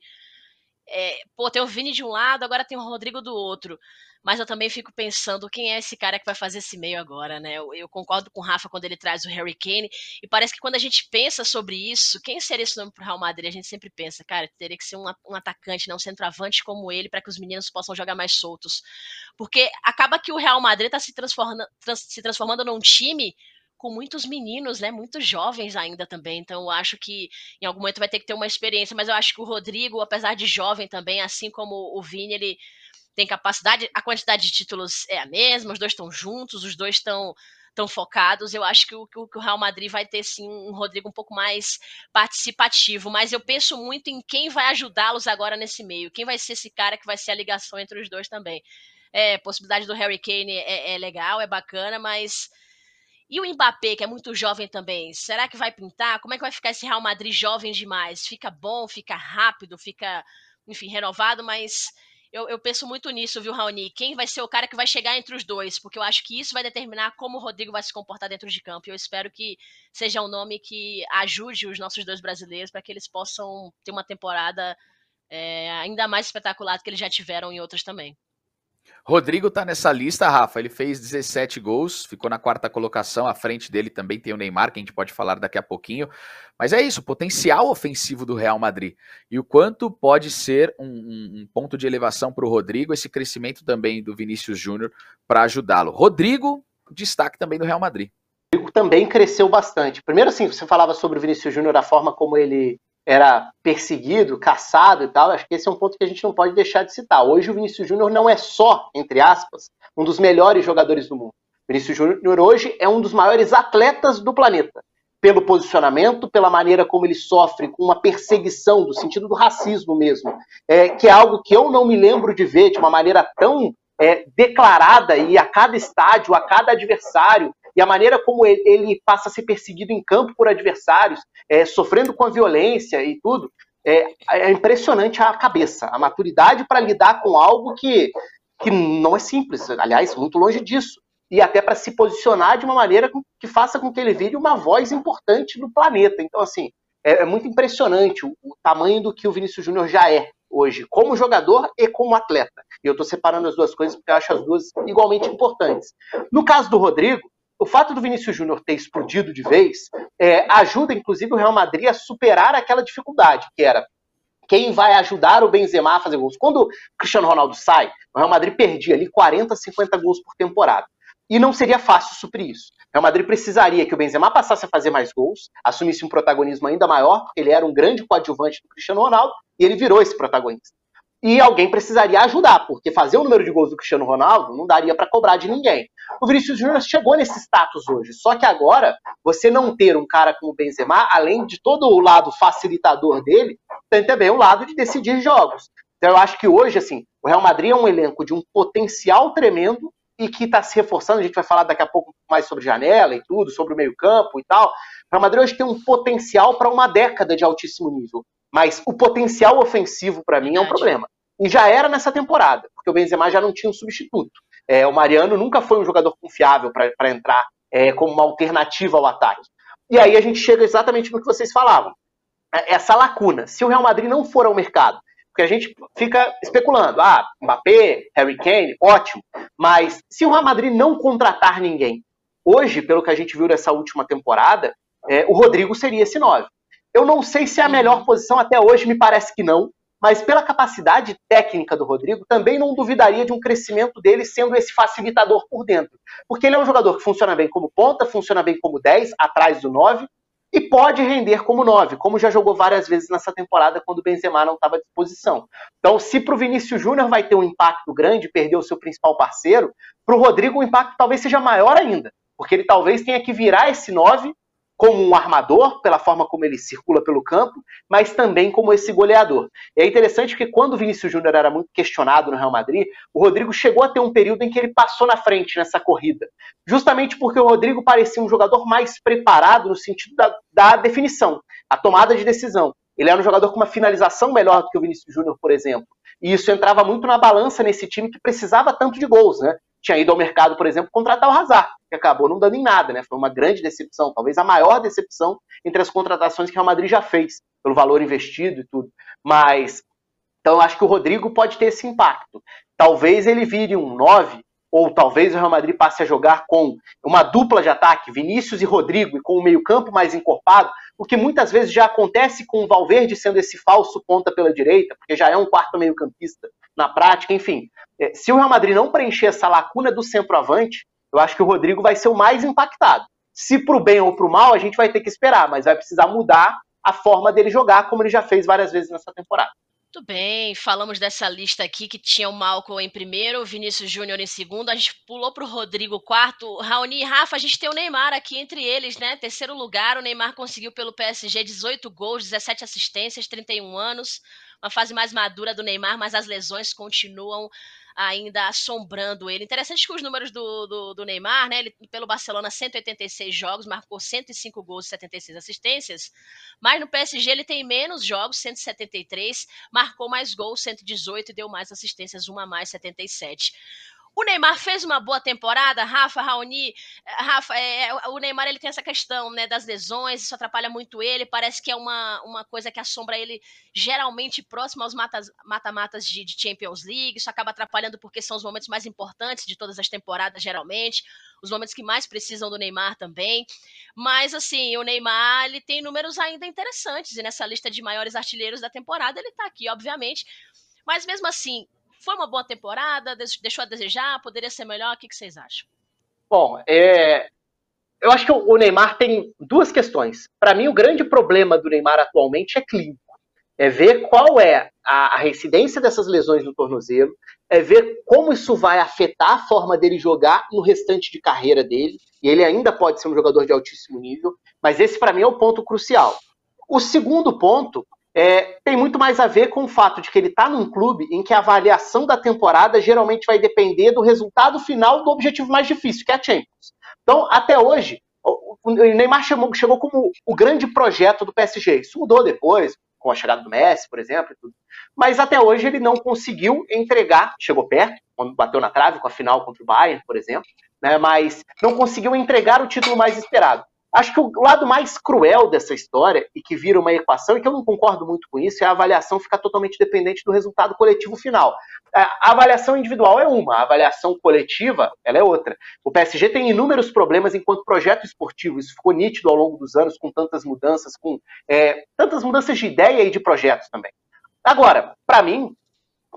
É, pô, tem o Vini de um lado, agora tem o Rodrigo do outro mas eu também fico pensando quem é esse cara que vai fazer esse meio agora, né? Eu, eu, concordo com o Rafa quando ele traz o Harry Kane, e parece que quando a gente pensa sobre isso, quem seria esse nome pro Real Madrid? A gente sempre pensa, cara, teria que ser um, um atacante, não um centroavante como ele, para que os meninos possam jogar mais soltos. Porque acaba que o Real Madrid tá se transformando, trans, se transformando num time com muitos meninos, né, muitos jovens ainda também. Então eu acho que em algum momento vai ter que ter uma experiência, mas eu acho que o Rodrigo, apesar de jovem também, assim como o Vini, ele tem capacidade, a quantidade de títulos é a mesma, os dois estão juntos, os dois estão tão focados. Eu acho que o, que o Real Madrid vai ter sim um Rodrigo um pouco mais participativo, mas eu penso muito em quem vai ajudá-los agora nesse meio, quem vai ser esse cara que vai ser a ligação entre os dois também. É, possibilidade do Harry Kane é, é legal, é bacana, mas e o Mbappé, que é muito jovem também, será que vai pintar? Como é que vai ficar esse Real Madrid jovem demais? Fica bom, fica rápido, fica, enfim, renovado, mas eu, eu, penso muito nisso, viu, Raoni? Quem vai ser o cara que vai chegar entre os dois? Porque eu acho que isso vai determinar como o Rodrigo vai se comportar dentro de campo. E eu espero que seja um nome que ajude os nossos dois brasileiros para que eles possam ter uma temporada é, ainda mais espetacular do que eles já tiveram em outras também. Rodrigo tá nessa lista, Rafa. Ele fez 17 gols, ficou na quarta colocação. À frente dele também tem o Neymar, que a gente pode falar daqui a pouquinho. Mas é isso, potencial ofensivo do Real Madrid. E o quanto pode ser um, um, um ponto de elevação para o Rodrigo, esse crescimento também do Vinícius Júnior para ajudá-lo. Rodrigo, destaque também do Real Madrid. Também cresceu bastante. Primeiro, assim, você falava sobre o Vinícius Júnior, a forma como ele era perseguido, caçado e tal, acho que esse é um ponto que a gente não pode deixar de citar. Hoje o Vinícius Júnior não é só, entre aspas, um dos melhores jogadores do mundo. O Vinícius Júnior hoje é um dos maiores atletas do planeta. Pelo posicionamento, pela maneira como ele sofre com uma perseguição, do sentido do racismo mesmo, é, que é algo que eu não me lembro de ver de uma maneira tão é, declarada e a cada estádio, a cada adversário, e a maneira como ele, passa a ser perseguido em campo por adversários, é, sofrendo com a violência e tudo, é, é impressionante a cabeça, a maturidade para lidar com algo que, que não é simples, aliás, muito longe disso. E até para se posicionar de uma maneira que faça com que ele vire uma voz importante do planeta. Então, assim, é, é muito impressionante o, o tamanho do que o Vinícius Júnior já é hoje, como jogador e como atleta. E eu estou separando as duas coisas porque eu acho as duas igualmente importantes. No caso do Rodrigo, o fato do Vinícius Júnior ter explodido de vez é, ajuda, inclusive, o Real Madrid a superar aquela dificuldade, que era quem vai ajudar o Benzema a fazer gols. Quando o Cristiano Ronaldo sai, o Real Madrid perdia ali 40, 50 gols por temporada. E não seria fácil suprir isso. O Real Madrid precisaria que o Benzema passasse a fazer mais gols, assumisse um protagonismo ainda maior, porque ele era um grande coadjuvante do Cristiano Ronaldo, e ele virou esse protagonista e alguém precisaria ajudar, porque fazer o número de gols do Cristiano Ronaldo não daria para cobrar de ninguém. O Vinícius Júnior chegou nesse status hoje, só que agora você não ter um cara como o Benzema, além de todo o lado facilitador dele, tem também o lado de decidir jogos. Então eu acho que hoje, assim, o Real Madrid é um elenco de um potencial tremendo e que está se reforçando. A gente vai falar daqui a pouco mais sobre janela e tudo, sobre o meio-campo e tal. O Real Madrid hoje tem um potencial para uma década de altíssimo nível. Mas o potencial ofensivo, para mim, é um problema. E já era nessa temporada, porque o Benzema já não tinha um substituto. É, o Mariano nunca foi um jogador confiável para entrar é, como uma alternativa ao ataque. E aí a gente chega exatamente no que vocês falavam. É, essa lacuna. Se o Real Madrid não for ao mercado, porque a gente fica especulando, ah, Mbappé, Harry Kane, ótimo. Mas se o Real Madrid não contratar ninguém, hoje, pelo que a gente viu nessa última temporada, é, o Rodrigo seria esse 9. Eu não sei se é a melhor posição, até hoje me parece que não mas pela capacidade técnica do Rodrigo, também não duvidaria de um crescimento dele sendo esse facilitador por dentro. Porque ele é um jogador que funciona bem como ponta, funciona bem como 10, atrás do 9, e pode render como 9, como já jogou várias vezes nessa temporada quando o Benzema não estava à disposição. Então, se para o Vinícius Júnior vai ter um impacto grande, perder o seu principal parceiro, para o Rodrigo o impacto talvez seja maior ainda, porque ele talvez tenha que virar esse 9 como um armador, pela forma como ele circula pelo campo, mas também como esse goleador. E é interessante que quando o Vinícius Júnior era muito questionado no Real Madrid, o Rodrigo chegou a ter um período em que ele passou na frente nessa corrida. Justamente porque o Rodrigo parecia um jogador mais preparado no sentido da, da definição, a tomada de decisão. Ele era um jogador com uma finalização melhor do que o Vinícius Júnior, por exemplo. E isso entrava muito na balança nesse time que precisava tanto de gols, né? Tinha ido ao mercado, por exemplo, contratar o Hazard, que acabou não dando em nada, né? Foi uma grande decepção, talvez a maior decepção entre as contratações que o Real Madrid já fez, pelo valor investido e tudo. Mas, então eu acho que o Rodrigo pode ter esse impacto. Talvez ele vire um 9, ou talvez o Real Madrid passe a jogar com uma dupla de ataque, Vinícius e Rodrigo, e com o meio-campo mais encorpado, o que muitas vezes já acontece com o Valverde sendo esse falso ponta pela direita, porque já é um quarto meio-campista na prática, enfim. É, se o Real Madrid não preencher essa lacuna do centroavante, eu acho que o Rodrigo vai ser o mais impactado. Se para o bem ou para o mal, a gente vai ter que esperar, mas vai precisar mudar a forma dele jogar, como ele já fez várias vezes nessa temporada. Muito bem, falamos dessa lista aqui que tinha o Malcolm em primeiro, o Vinícius Júnior em segundo, a gente pulou para o Rodrigo quarto, Raoni e Rafa, a gente tem o Neymar aqui entre eles, né? Terceiro lugar, o Neymar conseguiu pelo PSG 18 gols, 17 assistências, 31 anos, uma fase mais madura do Neymar, mas as lesões continuam ainda assombrando ele. Interessante que os números do, do, do, Neymar, né? Ele, pelo Barcelona, 186 jogos, marcou 105 gols e 76 assistências. Mas no PSG ele tem menos jogos, 173, marcou mais gols, 118 e deu mais assistências, uma a mais, 77. O Neymar fez uma boa temporada, Rafa, Raoni. Rafa, é, o Neymar ele tem essa questão né, das lesões, isso atrapalha muito ele. Parece que é uma, uma coisa que assombra ele geralmente próximo aos mata-matas de, de, Champions League. Isso acaba atrapalhando porque são os momentos mais importantes de todas as temporadas, geralmente. Os momentos que mais precisam do Neymar também. Mas, assim, o Neymar ele tem números ainda interessantes. E nessa lista de maiores artilheiros da temporada, ele está aqui, obviamente. Mas mesmo assim, foi uma boa temporada? Deixou a desejar? Poderia ser melhor? O que, vocês acham? Bom, é, eu acho que o Neymar tem duas questões. Para mim, o grande problema do Neymar atualmente é clínico. É ver qual é a, a reincidência dessas lesões no tornozelo, é ver como isso vai afetar a forma dele jogar no restante de carreira dele. E ele ainda pode ser um jogador de altíssimo nível, mas esse para mim é o ponto crucial. O segundo ponto é, tem muito mais a ver com o fato de que ele está num clube em que a avaliação da temporada geralmente vai depender do resultado final do objetivo mais difícil, que é a Champions. Então, até hoje, o Neymar chegou, chegou como o grande projeto do PSG. Isso mudou depois, com a chegada do Messi, por exemplo. Mas até hoje ele não conseguiu entregar, chegou perto, quando bateu na trave com a final contra o Bayern, por exemplo, né, mas não conseguiu entregar o título mais esperado. Acho que o lado mais cruel dessa história, e que vira uma equação, e que eu não concordo muito com isso, é a avaliação ficar totalmente dependente do resultado coletivo final. A avaliação individual é uma, a avaliação coletiva ela é outra. O PSG tem inúmeros problemas enquanto projeto esportivo, isso ficou nítido ao longo dos anos, com tantas mudanças, com é, tantas mudanças de ideia e de projetos também. Agora, para mim,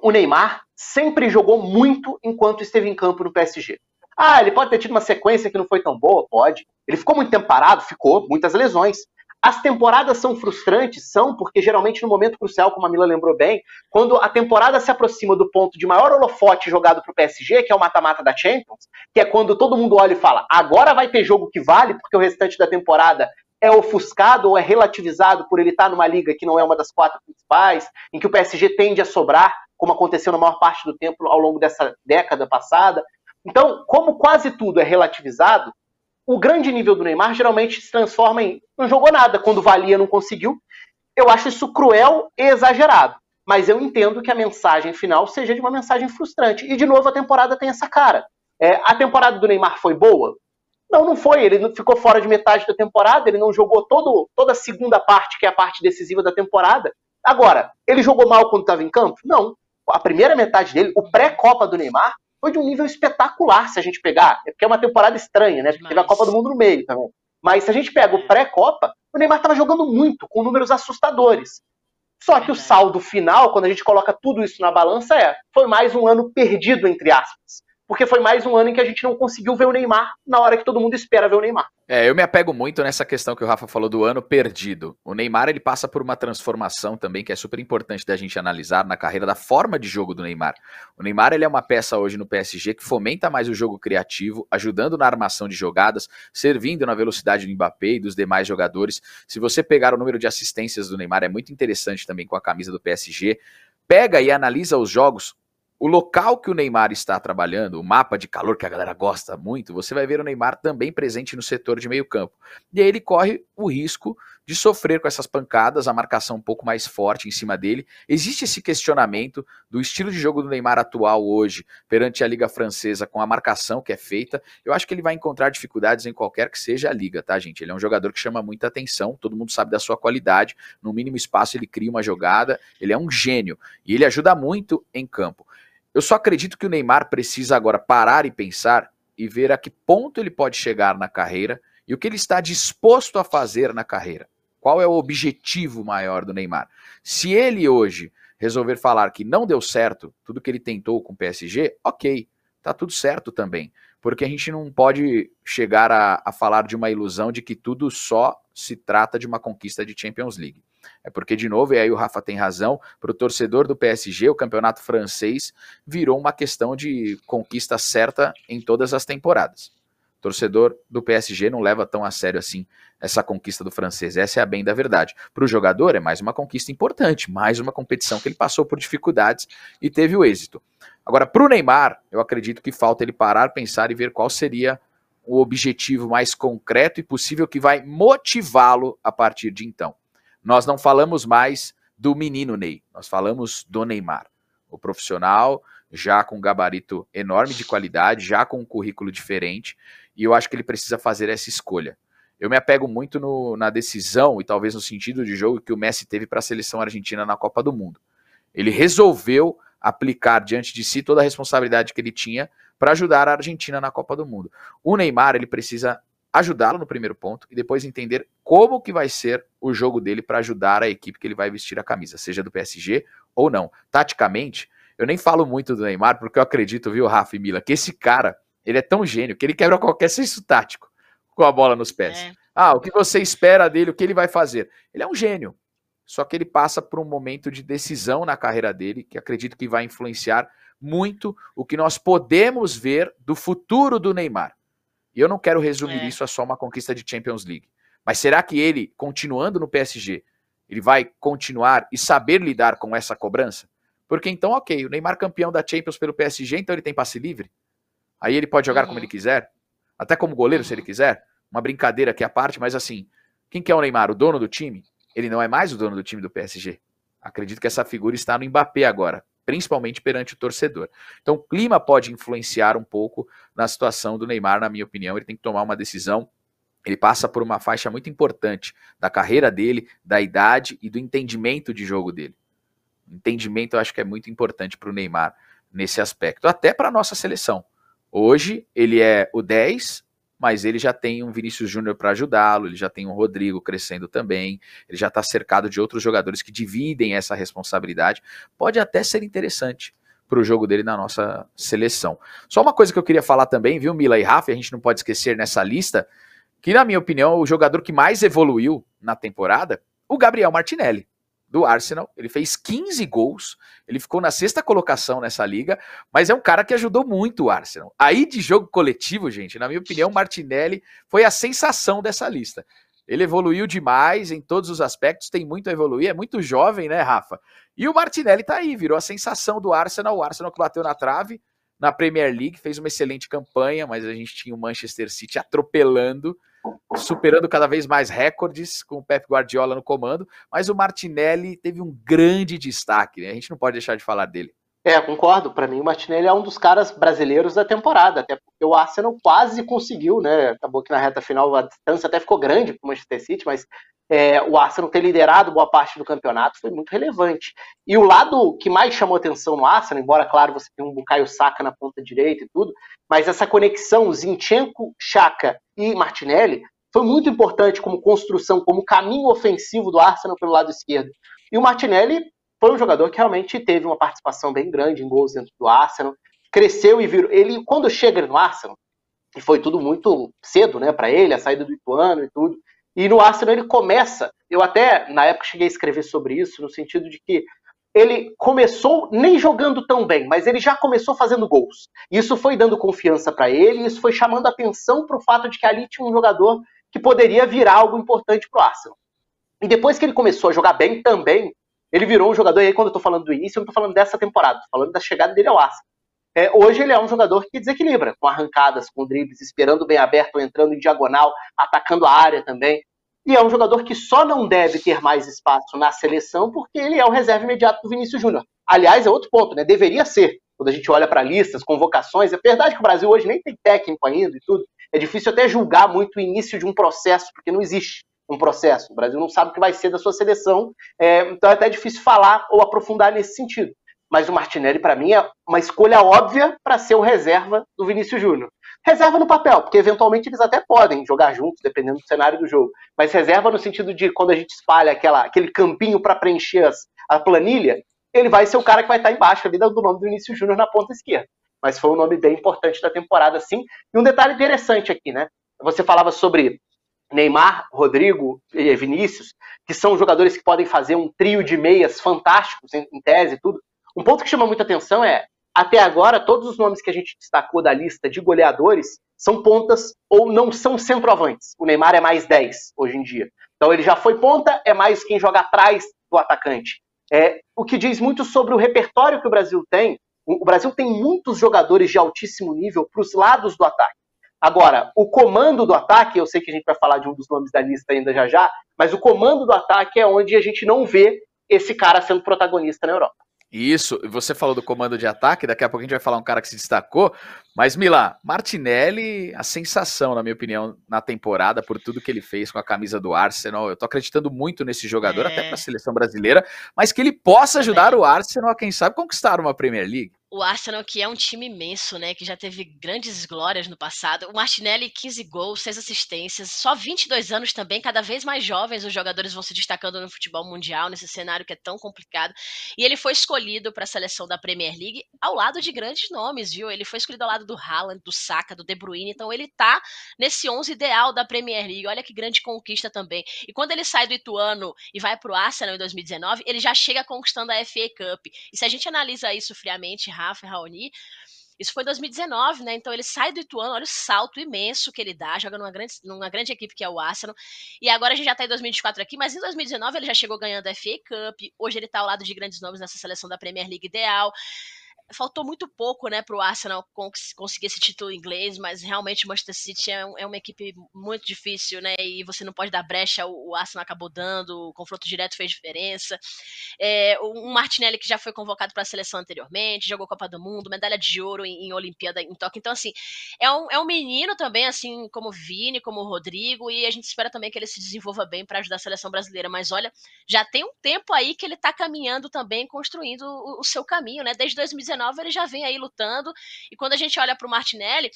o Neymar sempre jogou muito enquanto esteve em campo no PSG. Ah, ele pode ter tido uma sequência que não foi tão boa? Pode. Ele ficou muito tempo parado? Ficou. Muitas lesões. As temporadas são frustrantes? São, porque geralmente no momento crucial, como a Mila lembrou bem, quando a temporada se aproxima do ponto de maior holofote jogado para o PSG, que é o mata-mata da Champions, que é quando todo mundo olha e fala, agora vai ter jogo que vale, porque o restante da temporada é ofuscado ou é relativizado por ele estar numa liga que não é uma das quatro principais, em que o PSG tende a sobrar, como aconteceu na maior parte do tempo ao longo dessa década passada. Então, como quase tudo é relativizado, o grande nível do Neymar geralmente se transforma em não jogou nada, quando valia não conseguiu. Eu acho isso cruel e exagerado. Mas eu entendo que a mensagem final seja de uma mensagem frustrante. E de novo a temporada tem essa cara. É, a temporada do Neymar foi boa? Não, não foi. Ele ficou fora de metade da temporada, ele não jogou todo, toda a segunda parte, que é a parte decisiva da temporada. Agora, ele jogou mal quando estava em campo? Não. A primeira metade dele, o pré-Copa do Neymar, foi de um nível espetacular se a gente pegar. É porque é uma temporada estranha, né? Porque teve a Copa do Mundo no meio também. Mas se a gente pega o pré-Copa, o Neymar estava jogando muito, com números assustadores. Só que o saldo final, quando a gente coloca tudo isso na balança, é foi mais um ano perdido, entre aspas porque foi mais um ano em que a gente não conseguiu ver o Neymar na hora que todo mundo espera ver o Neymar. É, eu me apego muito nessa questão que o Rafa falou do ano perdido. O Neymar ele passa por uma transformação também que é super importante da gente analisar na carreira da forma de jogo do Neymar. O Neymar ele é uma peça hoje no PSG que fomenta mais o jogo criativo, ajudando na armação de jogadas, servindo na velocidade do Mbappé e dos demais jogadores. Se você pegar o número de assistências do Neymar é muito interessante também com a camisa do PSG. Pega e analisa os jogos, o local que o Neymar está trabalhando, o mapa de calor que a galera gosta muito, você vai ver o Neymar também presente no setor de meio campo. E aí ele corre o risco de sofrer com essas pancadas, a marcação um pouco mais forte em cima dele. Existe esse questionamento do estilo de jogo do Neymar atual hoje, perante a Liga Francesa, com a marcação que é feita. Eu acho que ele vai encontrar dificuldades em qualquer que seja a liga, tá, gente? Ele é um jogador que chama muita atenção, todo mundo sabe da sua qualidade. No mínimo espaço ele cria uma jogada, ele é um gênio e ele ajuda muito em campo. Eu só acredito que o Neymar precisa agora parar e pensar e ver a que ponto ele pode chegar na carreira e o que ele está disposto a fazer na carreira. Qual é o objetivo maior do Neymar? Se ele hoje resolver falar que não deu certo tudo que ele tentou com o PSG, ok, tá tudo certo também. porque a gente não pode chegar a, a falar de uma ilusão de que tudo só se trata de uma conquista de Champions League. É porque, de novo, e aí o Rafa tem razão, para o torcedor do PSG, o campeonato francês virou uma questão de conquista certa em todas as temporadas. O torcedor do PSG não leva tão a sério assim essa conquista do francês. Essa é a bem da verdade. Para o jogador, é mais uma conquista importante, mais uma competição que ele passou por dificuldades e teve o êxito. Agora, para o Neymar, eu acredito que falta ele parar, pensar e ver qual seria o objetivo mais concreto e possível que vai motivá-lo a partir de então. Nós não falamos mais do menino Ney, nós falamos do Neymar, o profissional já com um gabarito enorme de qualidade, já com um currículo diferente, e eu acho que ele precisa fazer essa escolha. Eu me apego muito no, na decisão e talvez no sentido de jogo que o Messi teve para a seleção argentina na Copa do Mundo. Ele resolveu aplicar diante de si toda a responsabilidade que ele tinha para ajudar a Argentina na Copa do Mundo. O Neymar, ele precisa ajudá-lo no primeiro ponto e depois entender como que vai ser o jogo dele para ajudar a equipe que ele vai vestir a camisa, seja do PSG ou não. Taticamente, eu nem falo muito do Neymar porque eu acredito, viu, Rafa e Mila, que esse cara, ele é tão gênio que ele quebra qualquer senso tático com a bola nos pés. É. Ah, o que você espera dele, o que ele vai fazer? Ele é um gênio. Só que ele passa por um momento de decisão na carreira dele, que acredito que vai influenciar muito o que nós podemos ver do futuro do Neymar. E eu não quero resumir é. isso a só uma conquista de Champions League. Mas será que ele, continuando no PSG, ele vai continuar e saber lidar com essa cobrança? Porque então, ok, o Neymar campeão da Champions pelo PSG, então ele tem passe livre. Aí ele pode jogar uhum. como ele quiser, até como goleiro, uhum. se ele uhum. quiser. Uma brincadeira aqui à parte, mas assim, quem que é o Neymar? O dono do time? Ele não é mais o dono do time do PSG. Acredito que essa figura está no Mbappé agora, principalmente perante o torcedor. Então, o clima pode influenciar um pouco na situação do Neymar, na minha opinião. Ele tem que tomar uma decisão. Ele passa por uma faixa muito importante da carreira dele, da idade e do entendimento de jogo dele. Entendimento eu acho que é muito importante para o Neymar nesse aspecto, até para a nossa seleção. Hoje ele é o 10, mas ele já tem um Vinícius Júnior para ajudá-lo, ele já tem um Rodrigo crescendo também, ele já está cercado de outros jogadores que dividem essa responsabilidade. Pode até ser interessante para o jogo dele na nossa seleção. Só uma coisa que eu queria falar também, viu, Mila e Rafa, a gente não pode esquecer nessa lista, que na minha opinião, o jogador que mais evoluiu na temporada, o Gabriel Martinelli do Arsenal. Ele fez 15 gols, ele ficou na sexta colocação nessa liga, mas é um cara que ajudou muito o Arsenal. Aí de jogo coletivo, gente, na minha opinião, Martinelli foi a sensação dessa lista. Ele evoluiu demais em todos os aspectos, tem muito a evoluir, é muito jovem, né, Rafa? E o Martinelli tá aí, virou a sensação do Arsenal, o Arsenal que bateu na trave na Premier League, fez uma excelente campanha, mas a gente tinha o Manchester City atropelando superando cada vez mais recordes com o Pep Guardiola no comando, mas o Martinelli teve um grande destaque, né? a gente não pode deixar de falar dele. É, concordo. Para mim, o Martinelli é um dos caras brasileiros da temporada, até porque o Arsenal quase conseguiu, né? Acabou que na reta final a distância até ficou grande para o Manchester City, mas é, o Arsenal ter liderado boa parte do campeonato foi muito relevante. E o lado que mais chamou atenção no Arsenal, embora, claro, você tenha um Bukayo Saka na ponta direita e tudo, mas essa conexão Zinchenko, Chaka e Martinelli foi muito importante como construção, como caminho ofensivo do Arsenal pelo lado esquerdo. E o Martinelli foi um jogador que realmente teve uma participação bem grande em gols dentro do Arsenal, cresceu e virou. Ele, quando chega no Arsenal, e foi tudo muito cedo, né, para ele, a saída do Ituano e tudo, e no Arsenal ele começa, eu até na época cheguei a escrever sobre isso, no sentido de que ele começou nem jogando tão bem, mas ele já começou fazendo gols. Isso foi dando confiança para ele, isso foi chamando atenção para o fato de que ali tinha um jogador que poderia virar algo importante para o Arsenal. E depois que ele começou a jogar bem também, ele virou um jogador, e aí quando eu estou falando do início, eu não estou falando dessa temporada, estou falando da chegada dele ao Arsenal. É, hoje ele é um jogador que desequilibra, com arrancadas, com dribles, esperando bem aberto, entrando em diagonal, atacando a área também. E é um jogador que só não deve ter mais espaço na seleção porque ele é o reserva imediato do Vinícius Júnior. Aliás, é outro ponto, né? Deveria ser. Quando a gente olha para listas, convocações, é verdade que o Brasil hoje nem tem técnico ainda e tudo. É difícil até julgar muito o início de um processo, porque não existe um processo. O Brasil não sabe o que vai ser da sua seleção, é, então é até difícil falar ou aprofundar nesse sentido. Mas o Martinelli, para mim, é uma escolha óbvia para ser o reserva do Vinícius Júnior. Reserva no papel, porque eventualmente eles até podem jogar juntos, dependendo do cenário do jogo. Mas reserva no sentido de quando a gente espalha aquela, aquele campinho para preencher as, a planilha, ele vai ser o cara que vai estar embaixo ali do nome do Vinícius Júnior na ponta esquerda. mas foi um nome bem importante da temporada, sim. E um detalhe interessante aqui, né? Você falava sobre Neymar, Rodrigo e Vinícius, que são jogadores que podem fazer um trio de meias fantásticos, em tese e tudo. Um ponto que chama muita atenção é, até agora, todos os nomes que a gente destacou da lista de goleadores são pontas ou não são centroavantes. O Neymar é mais 10 hoje em dia. Então ele já foi ponta, é mais quem joga atrás do atacante. É, o que diz muito sobre o repertório que o Brasil tem. O Brasil tem muitos jogadores de altíssimo nível para os lados do ataque. Agora, o comando do ataque, eu sei que a gente vai falar de um dos nomes da lista ainda já já, mas o comando do ataque é onde a gente não vê esse cara sendo protagonista na Europa. Isso, você falou do comando de ataque, daqui a pouco a gente vai falar um cara que se destacou, mas Milá, Martinelli, a sensação, na minha opinião, na temporada, por tudo que ele fez com a camisa do Arsenal, eu tô acreditando muito nesse jogador, é. até para a seleção brasileira, mas que ele possa ajudar o Arsenal a, quem sabe, conquistar uma Premier League o Arsenal, que é um time imenso, né, que já teve grandes glórias no passado. O Martinelli, 15 gols, 6 assistências, só 22 anos também, cada vez mais jovens os jogadores vão se destacando no futebol mundial, nesse cenário que é tão complicado. E ele foi escolhido para a seleção da Premier League ao lado de grandes nomes, viu? Ele foi escolhido ao lado do Haaland, do Saka, do De Bruyne, então ele tá nesse 11 ideal da Premier League. Olha que grande conquista também. E quando ele sai do Ituano e vai para o Arsenal em 2019, ele já chega conquistando a FA Cup. E se a gente analisa isso friamente, Rafa e Raoni. Isso foi em 2019, né? Então ele sai do Ituano, olha o salto imenso que ele dá, joga numa grande, numa grande equipe que é o Arsenal. E agora a gente já tá em 2024 aqui, mas em 2019 ele já chegou ganhando a FA Cup. Hoje ele tá ao lado de grandes nomes nessa seleção da Premier League ideal faltou muito pouco, né, o Arsenal conseguir esse título inglês, mas realmente o Manchester City é, é, uma equipe muito difícil, né, e você não pode dar brecha, o, o Arsenal acabou dando, o confronto direto fez diferença. É, um Martinelli que já foi convocado para a seleção anteriormente, jogou Copa do Mundo, medalha de ouro em, em Olimpíada em Tóquio, então assim, é um, é um menino também, assim como o Vini, como o Rodrigo, e a gente espera também que ele se desenvolva bem para ajudar a seleção brasileira, mas olha, já tem um tempo aí que ele está caminhando também, construindo o, o seu caminho, né, desde 2019 ele já vem aí lutando. E quando a gente olha para o Martinelli,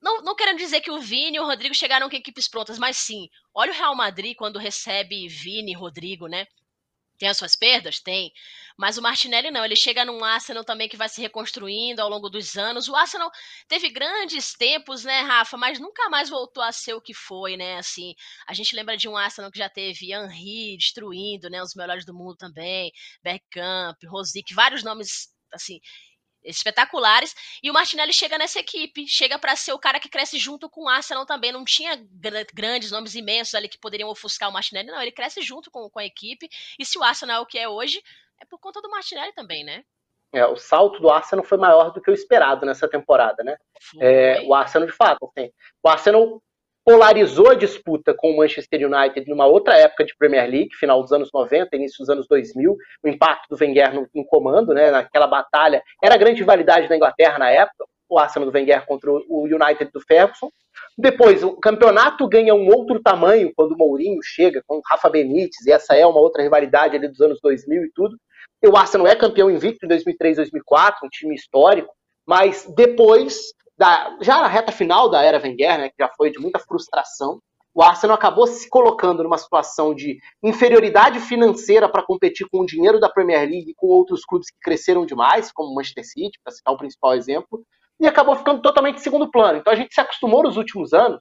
não, não querendo dizer que o Vini e o Rodrigo chegaram com equipes prontas, mas sim, olha o Real Madrid quando recebe Vini e Rodrigo, né? Tem as suas perdas? Tem. Mas o Martinelli não, ele chega num Arsenal também que vai se reconstruindo ao longo dos anos. O Arsenal teve grandes tempos, né, Rafa, mas nunca mais voltou a ser o que foi, né? Assim, a gente lembra de um Arsenal que já teve Henry destruindo, né, os melhores do mundo também, Bergkamp, Rosic, vários nomes assim, espetaculares. E o Martinelli chega nessa equipe, chega para ser o cara que cresce junto com o Arsenal também. Não tinha grandes nomes imensos ali que poderiam ofuscar o Martinelli, não. Ele cresce junto com, com a equipe. E se o Arsenal é o que é hoje, é por conta do Martinelli também, né? É, o salto do Arsenal foi maior do que o esperado nessa temporada, né? É, o Arsenal, de fato, assim, o Arsenal polarizou a disputa com o Manchester United numa outra época de Premier League, final dos anos 90, início dos anos 2000, o impacto do Wenger no, no comando, né, naquela batalha, era a grande rivalidade da Inglaterra na época, o Arsenal do Wenger contra o United do Ferguson. Depois, o campeonato ganha um outro tamanho quando o Mourinho chega, com o Rafa Benítez, e essa é uma outra rivalidade ali dos anos 2000 e tudo. O Arsenal é campeão invicto em 2003, 2004, um time histórico, mas depois da, já na reta final da era Wenger, né, que já foi de muita frustração, o Arsenal acabou se colocando numa situação de inferioridade financeira para competir com o dinheiro da Premier League e com outros clubes que cresceram demais, como o Manchester City, para citar o principal exemplo, e acabou ficando totalmente em segundo plano. Então a gente se acostumou nos últimos anos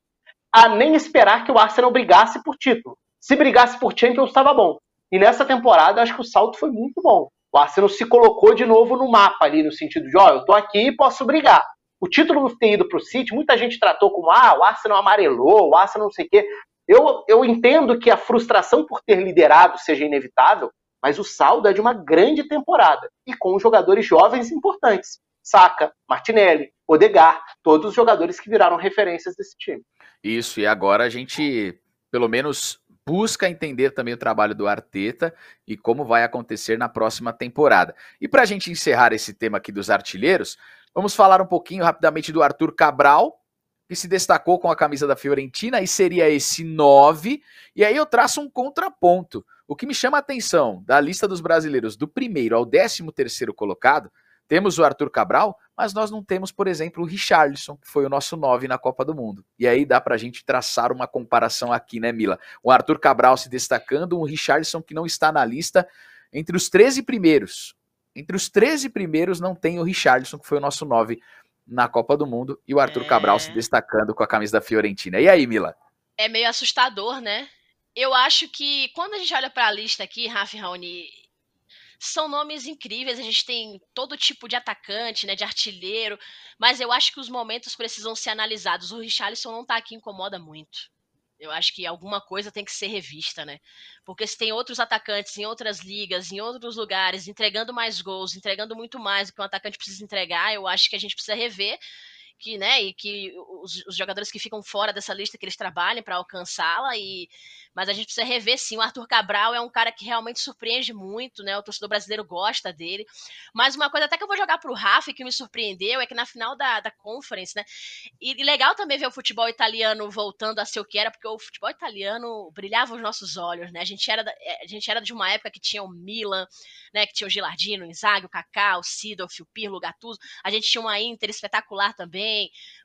a nem esperar que o Arsenal brigasse por título. Se brigasse por Champions, estava bom. E nessa temporada, acho que o salto foi muito bom. O Arsenal se colocou de novo no mapa ali, no sentido de, ó, oh, eu tô aqui e posso brigar. O título ter ido para o City, muita gente tratou como, ah, o Arsenal amarelou, o Arsenal não sei o quê. Eu, eu entendo que a frustração por ter liderado seja inevitável, mas o saldo é de uma grande temporada e com jogadores jovens importantes. Saka, Martinelli, Odegar, todos os jogadores que viraram referências desse time. Isso, e agora a gente, pelo menos, busca entender também o trabalho do Arteta e como vai acontecer na próxima temporada. E para a gente encerrar esse tema aqui dos artilheiros, Vamos falar um pouquinho rapidamente do Arthur Cabral, que se destacou com a camisa da Fiorentina e seria esse 9. E aí eu traço um contraponto. O que me chama a atenção da lista dos brasileiros do primeiro ao décimo terceiro colocado, temos o Arthur Cabral, mas nós não temos, por exemplo, o Richarlison, que foi o nosso 9 na Copa do Mundo. E aí dá pra gente traçar uma comparação aqui, né, Mila? O Arthur Cabral se destacando, um Richarlison que não está na lista entre os 13 primeiros. Entre os 13 primeiros não tem o Richarlison, que foi o nosso 9 na Copa do Mundo, e o Arthur é... Cabral se destacando com a camisa da Fiorentina. E aí, Mila? É meio assustador, né? Eu acho que quando a gente olha para a lista aqui, Rafa e Raoni, são nomes incríveis. A gente tem todo tipo de atacante, né, de artilheiro, mas eu acho que os momentos precisam ser analisados. O Richarlison não tá aqui incomoda muito. Eu acho que alguma coisa tem que ser revista, né? Porque se tem outros atacantes em outras ligas, em outros lugares, entregando mais gols, entregando muito mais do que um atacante precisa entregar, eu acho que a gente precisa rever que, né, e que os, os, jogadores que ficam fora dessa lista que eles trabalhem para alcançá-la e mas a gente precisa rever sim. O Arthur Cabral é um cara que realmente surpreende muito, né? O torcedor brasileiro gosta dele. Mas uma coisa até que eu vou jogar pro Rafa que me surpreendeu é que na final da, da Conference, né? E, e legal também ver o futebol italiano voltando a ser o que era, porque o futebol italiano brilhava os nossos olhos, né? A gente era, é, a gente era de uma época que tinha o Milan, né? Que tinha o Gilardino, o Inzaghi, o Kaká, o Sidorf, o Pirlo, o Gattuso. A gente tinha uma Inter espetacular também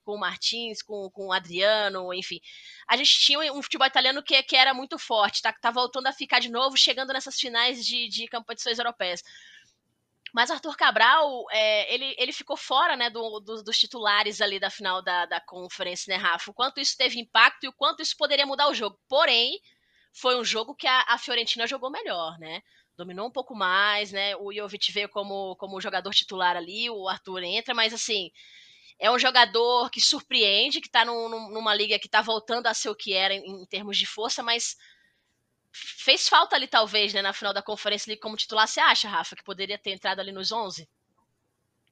com o Martins, com, com o Adriano, enfim. A gente tinha um futebol italiano que, que era muito forte, tá, tá voltando a ficar de novo, chegando nessas finais de, de competições europeias. Mas Arthur Cabral, é, ele, ele ficou fora né, do, do, dos titulares ali da final da, da conferência, né, Rafa? O quanto isso teve impacto e o quanto isso poderia mudar o jogo. Porém, foi um jogo que a, a Fiorentina jogou melhor, né? Dominou um pouco mais, né? O Jovic veio como, como jogador titular ali, o Arthur entra, mas assim, é um jogador que surpreende, que está numa liga que está voltando a ser o que era em, em, termos de força, mas fez falta ali, talvez, né, na final da Conferência League como titular. Você acha, Rafa, que poderia ter entrado ali nos 11?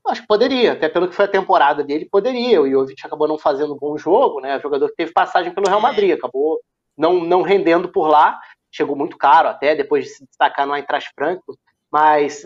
Acho que poderia, até pelo que foi a temporada dele, poderia. O Jovic acabou não fazendo um bom jogo, né? O jogador que teve passagem pelo Real é. Madrid, acabou não, não rendendo por lá, chegou muito caro até, depois de se destacar no Eintracht Frankfurt, mas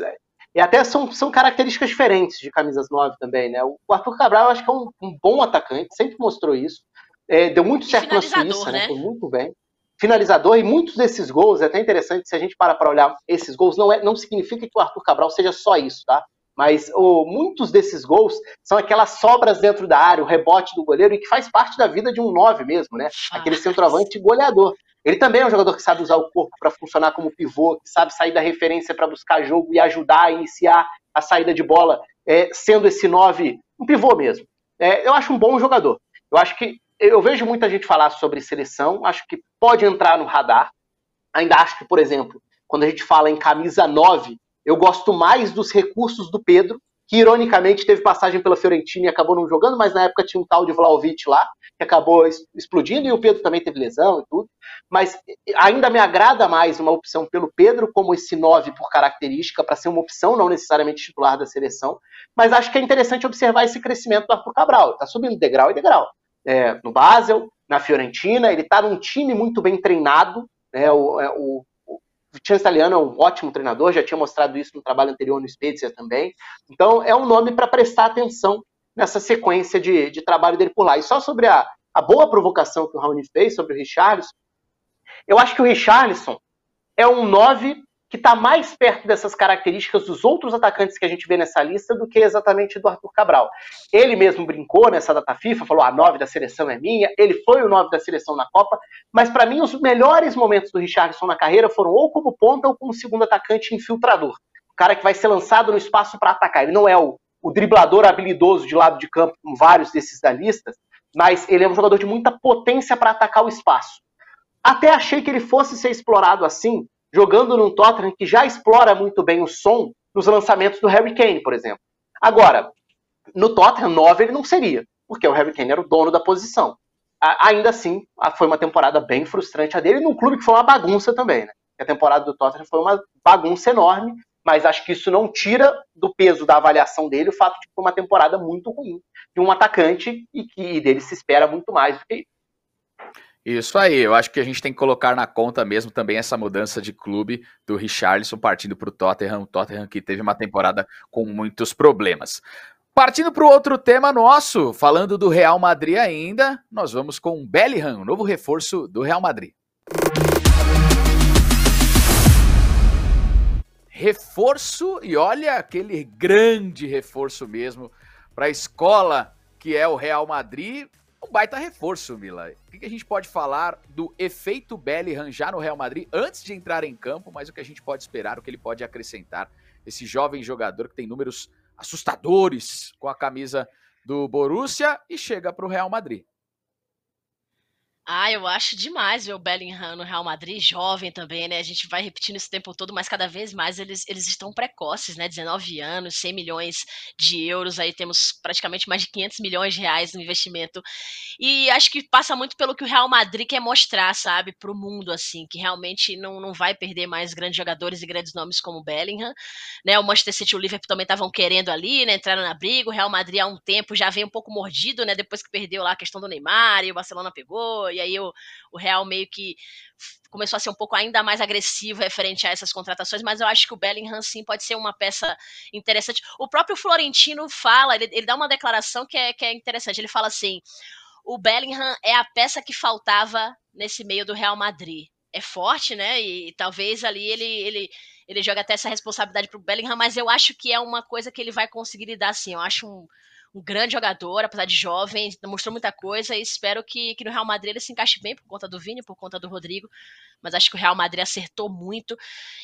e até são, são características diferentes de camisas 9 também, né? O Arthur Cabral eu acho que é um, um bom atacante, sempre mostrou isso. É, deu muito certo na Suíça, né? né? Foi muito bem. Finalizador, e muitos desses gols, é até interessante, se a gente parar para olhar esses gols, não, é, não significa que o Arthur Cabral seja só isso, tá? Mas oh, muitos desses gols são aquelas sobras dentro da área, o rebote do goleiro, e que faz parte da vida de um 9 mesmo, né? Aquele centroavante goleador. Ele também é um jogador que sabe usar o corpo para funcionar como pivô, que sabe sair da referência para buscar jogo e ajudar a iniciar a saída de bola, é, sendo esse 9 um pivô mesmo. É, eu acho um bom jogador. Eu acho que eu vejo muita gente falar sobre seleção, acho que pode entrar no radar. Ainda acho que, por exemplo, quando a gente fala em camisa 9, eu gosto mais dos recursos do Pedro que ironicamente teve passagem pela Fiorentina e acabou não jogando, mas na época tinha um tal de Vlaovic lá, que acabou explodindo, e o Pedro também teve lesão e tudo. Mas ainda me agrada mais uma opção pelo Pedro, como esse 9 por característica, para ser uma opção, não necessariamente titular da seleção. Mas acho que é interessante observar esse crescimento do Arthur Cabral. Está subindo degrau e degrau. É, no Basel, na Fiorentina, ele está num time muito bem treinado. Né, o, é, o Vicenzo Italiano é um ótimo treinador, já tinha mostrado isso no trabalho anterior no Spezia também. Então é um nome para prestar atenção nessa sequência de, de trabalho dele por lá. E só sobre a, a boa provocação que o Raoni fez sobre o Richarlison, eu acho que o Richarlison é um 9 que está mais perto dessas características dos outros atacantes que a gente vê nessa lista do que exatamente do Arthur Cabral. Ele mesmo brincou nessa data FIFA, falou: a ah, 9 da seleção é minha, ele foi o 9 da seleção na Copa, mas para mim os melhores momentos do Richardson na carreira foram ou como ponta ou como segundo atacante infiltrador. O cara que vai ser lançado no espaço para atacar. Ele não é o, o driblador habilidoso de lado de campo, como vários desses da lista, mas ele é um jogador de muita potência para atacar o espaço. Até achei que ele fosse ser explorado assim jogando num Tottenham que já explora muito bem o som nos lançamentos do Harry Kane, por exemplo. Agora, no Tottenham 9 ele não seria, porque o Harry Kane era o dono da posição. ainda assim, foi uma temporada bem frustrante a dele, num clube que foi uma bagunça também, né? A temporada do Tottenham foi uma bagunça enorme, mas acho que isso não tira do peso da avaliação dele o fato de que foi uma temporada muito ruim de um atacante e que dele se espera muito mais do que isso. Isso aí, eu acho que a gente tem que colocar na conta mesmo também essa mudança de clube do Richarlison partindo para o Tottenham, o Tottenham que teve uma temporada com muitos problemas. Partindo para o outro tema nosso, falando do Real Madrid ainda, nós vamos com o Bellingham, novo reforço do Real Madrid. Reforço, e olha aquele grande reforço mesmo para a escola que é o Real Madrid um baita reforço, Mila. O que a gente pode falar do efeito Bellingham já no Real Madrid antes de entrar em campo, mas o que a gente pode esperar, o que ele pode acrescentar, esse jovem jogador que tem números assustadores com a camisa do Borussia e chega para o Real Madrid. Ah, eu acho demais ver o Bellingham no Real Madrid, jovem também, né? A gente vai repetindo esse tempo todo, mas cada vez mais eles, eles estão precoces, né? 19 anos, 100 milhões de euros, aí temos praticamente mais de 500 milhões de reais no investimento. E acho que passa muito pelo que o Real Madrid quer mostrar, sabe, para o mundo, assim, que realmente não, não vai perder mais grandes jogadores e grandes nomes como o Bellingham, né? O Manchester City e o Liverpool também estavam querendo ali, né? Entraram na briga, o Real Madrid há um tempo já veio um pouco mordido, né? Depois que perdeu lá a questão do Neymar e o Barcelona pegou e aí o, o Real meio que começou a ser um pouco ainda mais agressivo referente a essas contratações, mas eu acho que o Bellingham sim pode ser uma peça interessante. O próprio Florentino fala, ele, ele dá uma declaração que é, que é interessante. Ele fala assim: o Bellingham é a peça que faltava nesse meio do Real Madrid. É forte, né? E, e talvez ali ele, ele, ele joga até essa responsabilidade pro Bellingham, mas eu acho que é uma coisa que ele vai conseguir lidar sim. Eu acho um, um grande jogador, apesar de jovem, mostrou muita coisa e espero que, que no Real Madrid ele se encaixe bem por conta do Vini, por conta do Rodrigo. Mas acho que o Real Madrid acertou muito.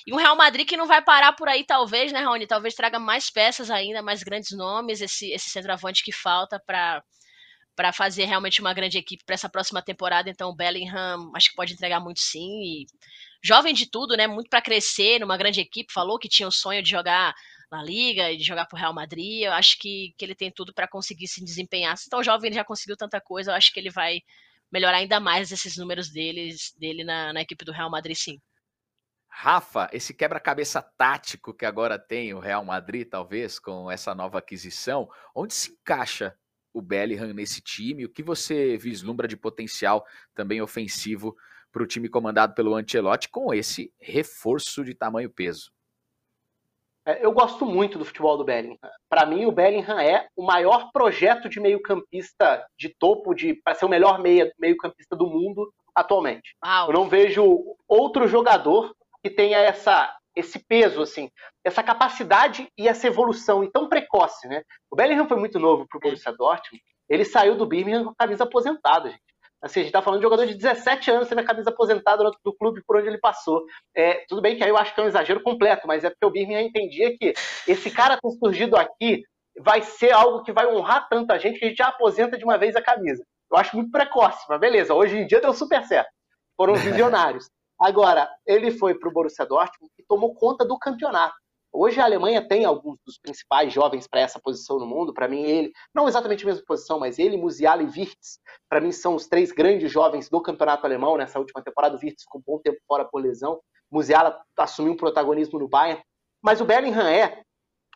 E um Real Madrid que não vai parar por aí, talvez, né, Raoni? Talvez traga mais peças ainda, mais grandes nomes, esse, esse centroavante que falta para para fazer realmente uma grande equipe para essa próxima temporada. Então, o Bellingham acho que pode entregar muito sim. E jovem de tudo, né? Muito para crescer numa grande equipe. Falou que tinha o sonho de jogar na Liga e de jogar pro Real Madrid. Eu acho que, que ele tem tudo para conseguir se desempenhar. Se tão jovem ele já conseguiu tanta coisa, eu acho que ele vai melhorar ainda mais esses números deles, dele na, na equipe do Real Madrid, sim. Rafa, esse quebra-cabeça tático que agora tem o Real Madrid, talvez, com essa nova aquisição, onde se encaixa o Bellingham nesse time? O que você vislumbra de potencial também ofensivo para o time comandado pelo Ancelotti com esse reforço de tamanho peso? É, eu gosto muito do futebol do Bellingham. Para mim, o Bellingham é o maior projeto de meio-campista de topo, de para ser o melhor meio-campista do mundo atualmente. Uau. Eu não vejo outro jogador que tenha essa, esse peso, assim, essa capacidade e essa evolução e tão precoce, né? O Bellingham foi muito novo para o Borussia Dortmund. Ele saiu do Birmingham com a camisa aposentada, gente. Assim, a gente está falando de um jogador de 17 anos tendo a camisa aposentada do clube por onde ele passou. É, tudo bem que aí eu acho que é um exagero completo, mas é porque o Birmingham entendia que esse cara ter surgido aqui vai ser algo que vai honrar tanta gente que a gente já aposenta de uma vez a camisa. Eu acho muito precoce, mas beleza, hoje em dia deu super certo. Foram visionários. Agora, ele foi para o Borussia Dortmund e tomou conta do campeonato. Hoje a Alemanha tem alguns dos principais jovens para essa posição no mundo. Para mim, ele, não exatamente a mesma posição, mas ele, Musiala e Wirtz, para mim são os três grandes jovens do campeonato alemão nessa última temporada. O com um bom tempo fora por lesão. Musiala assumiu um protagonismo no Bayern. Mas o Bellingham é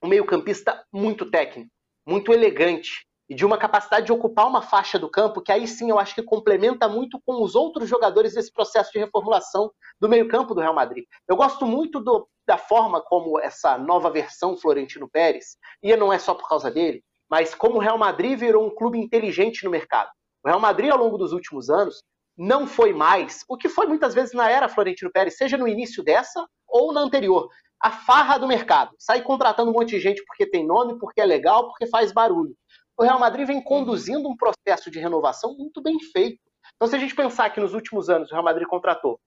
um meio-campista muito técnico, muito elegante, e de uma capacidade de ocupar uma faixa do campo que aí sim eu acho que complementa muito com os outros jogadores desse processo de reformulação do meio-campo do Real Madrid. Eu gosto muito do, da forma como essa nova versão Florentino Pérez, e não é só por causa dele, mas como o Real Madrid virou um clube inteligente no mercado. O Real Madrid, ao longo dos últimos anos, não foi mais o que foi muitas vezes na era Florentino Pérez, seja no início dessa ou na anterior. A farra do mercado. Sai contratando um monte de gente porque tem nome, porque é legal, porque faz barulho o Real Madrid vem conduzindo um processo de renovação muito bem feito. Então, se a gente pensar que nos últimos anos o Real Madrid contratou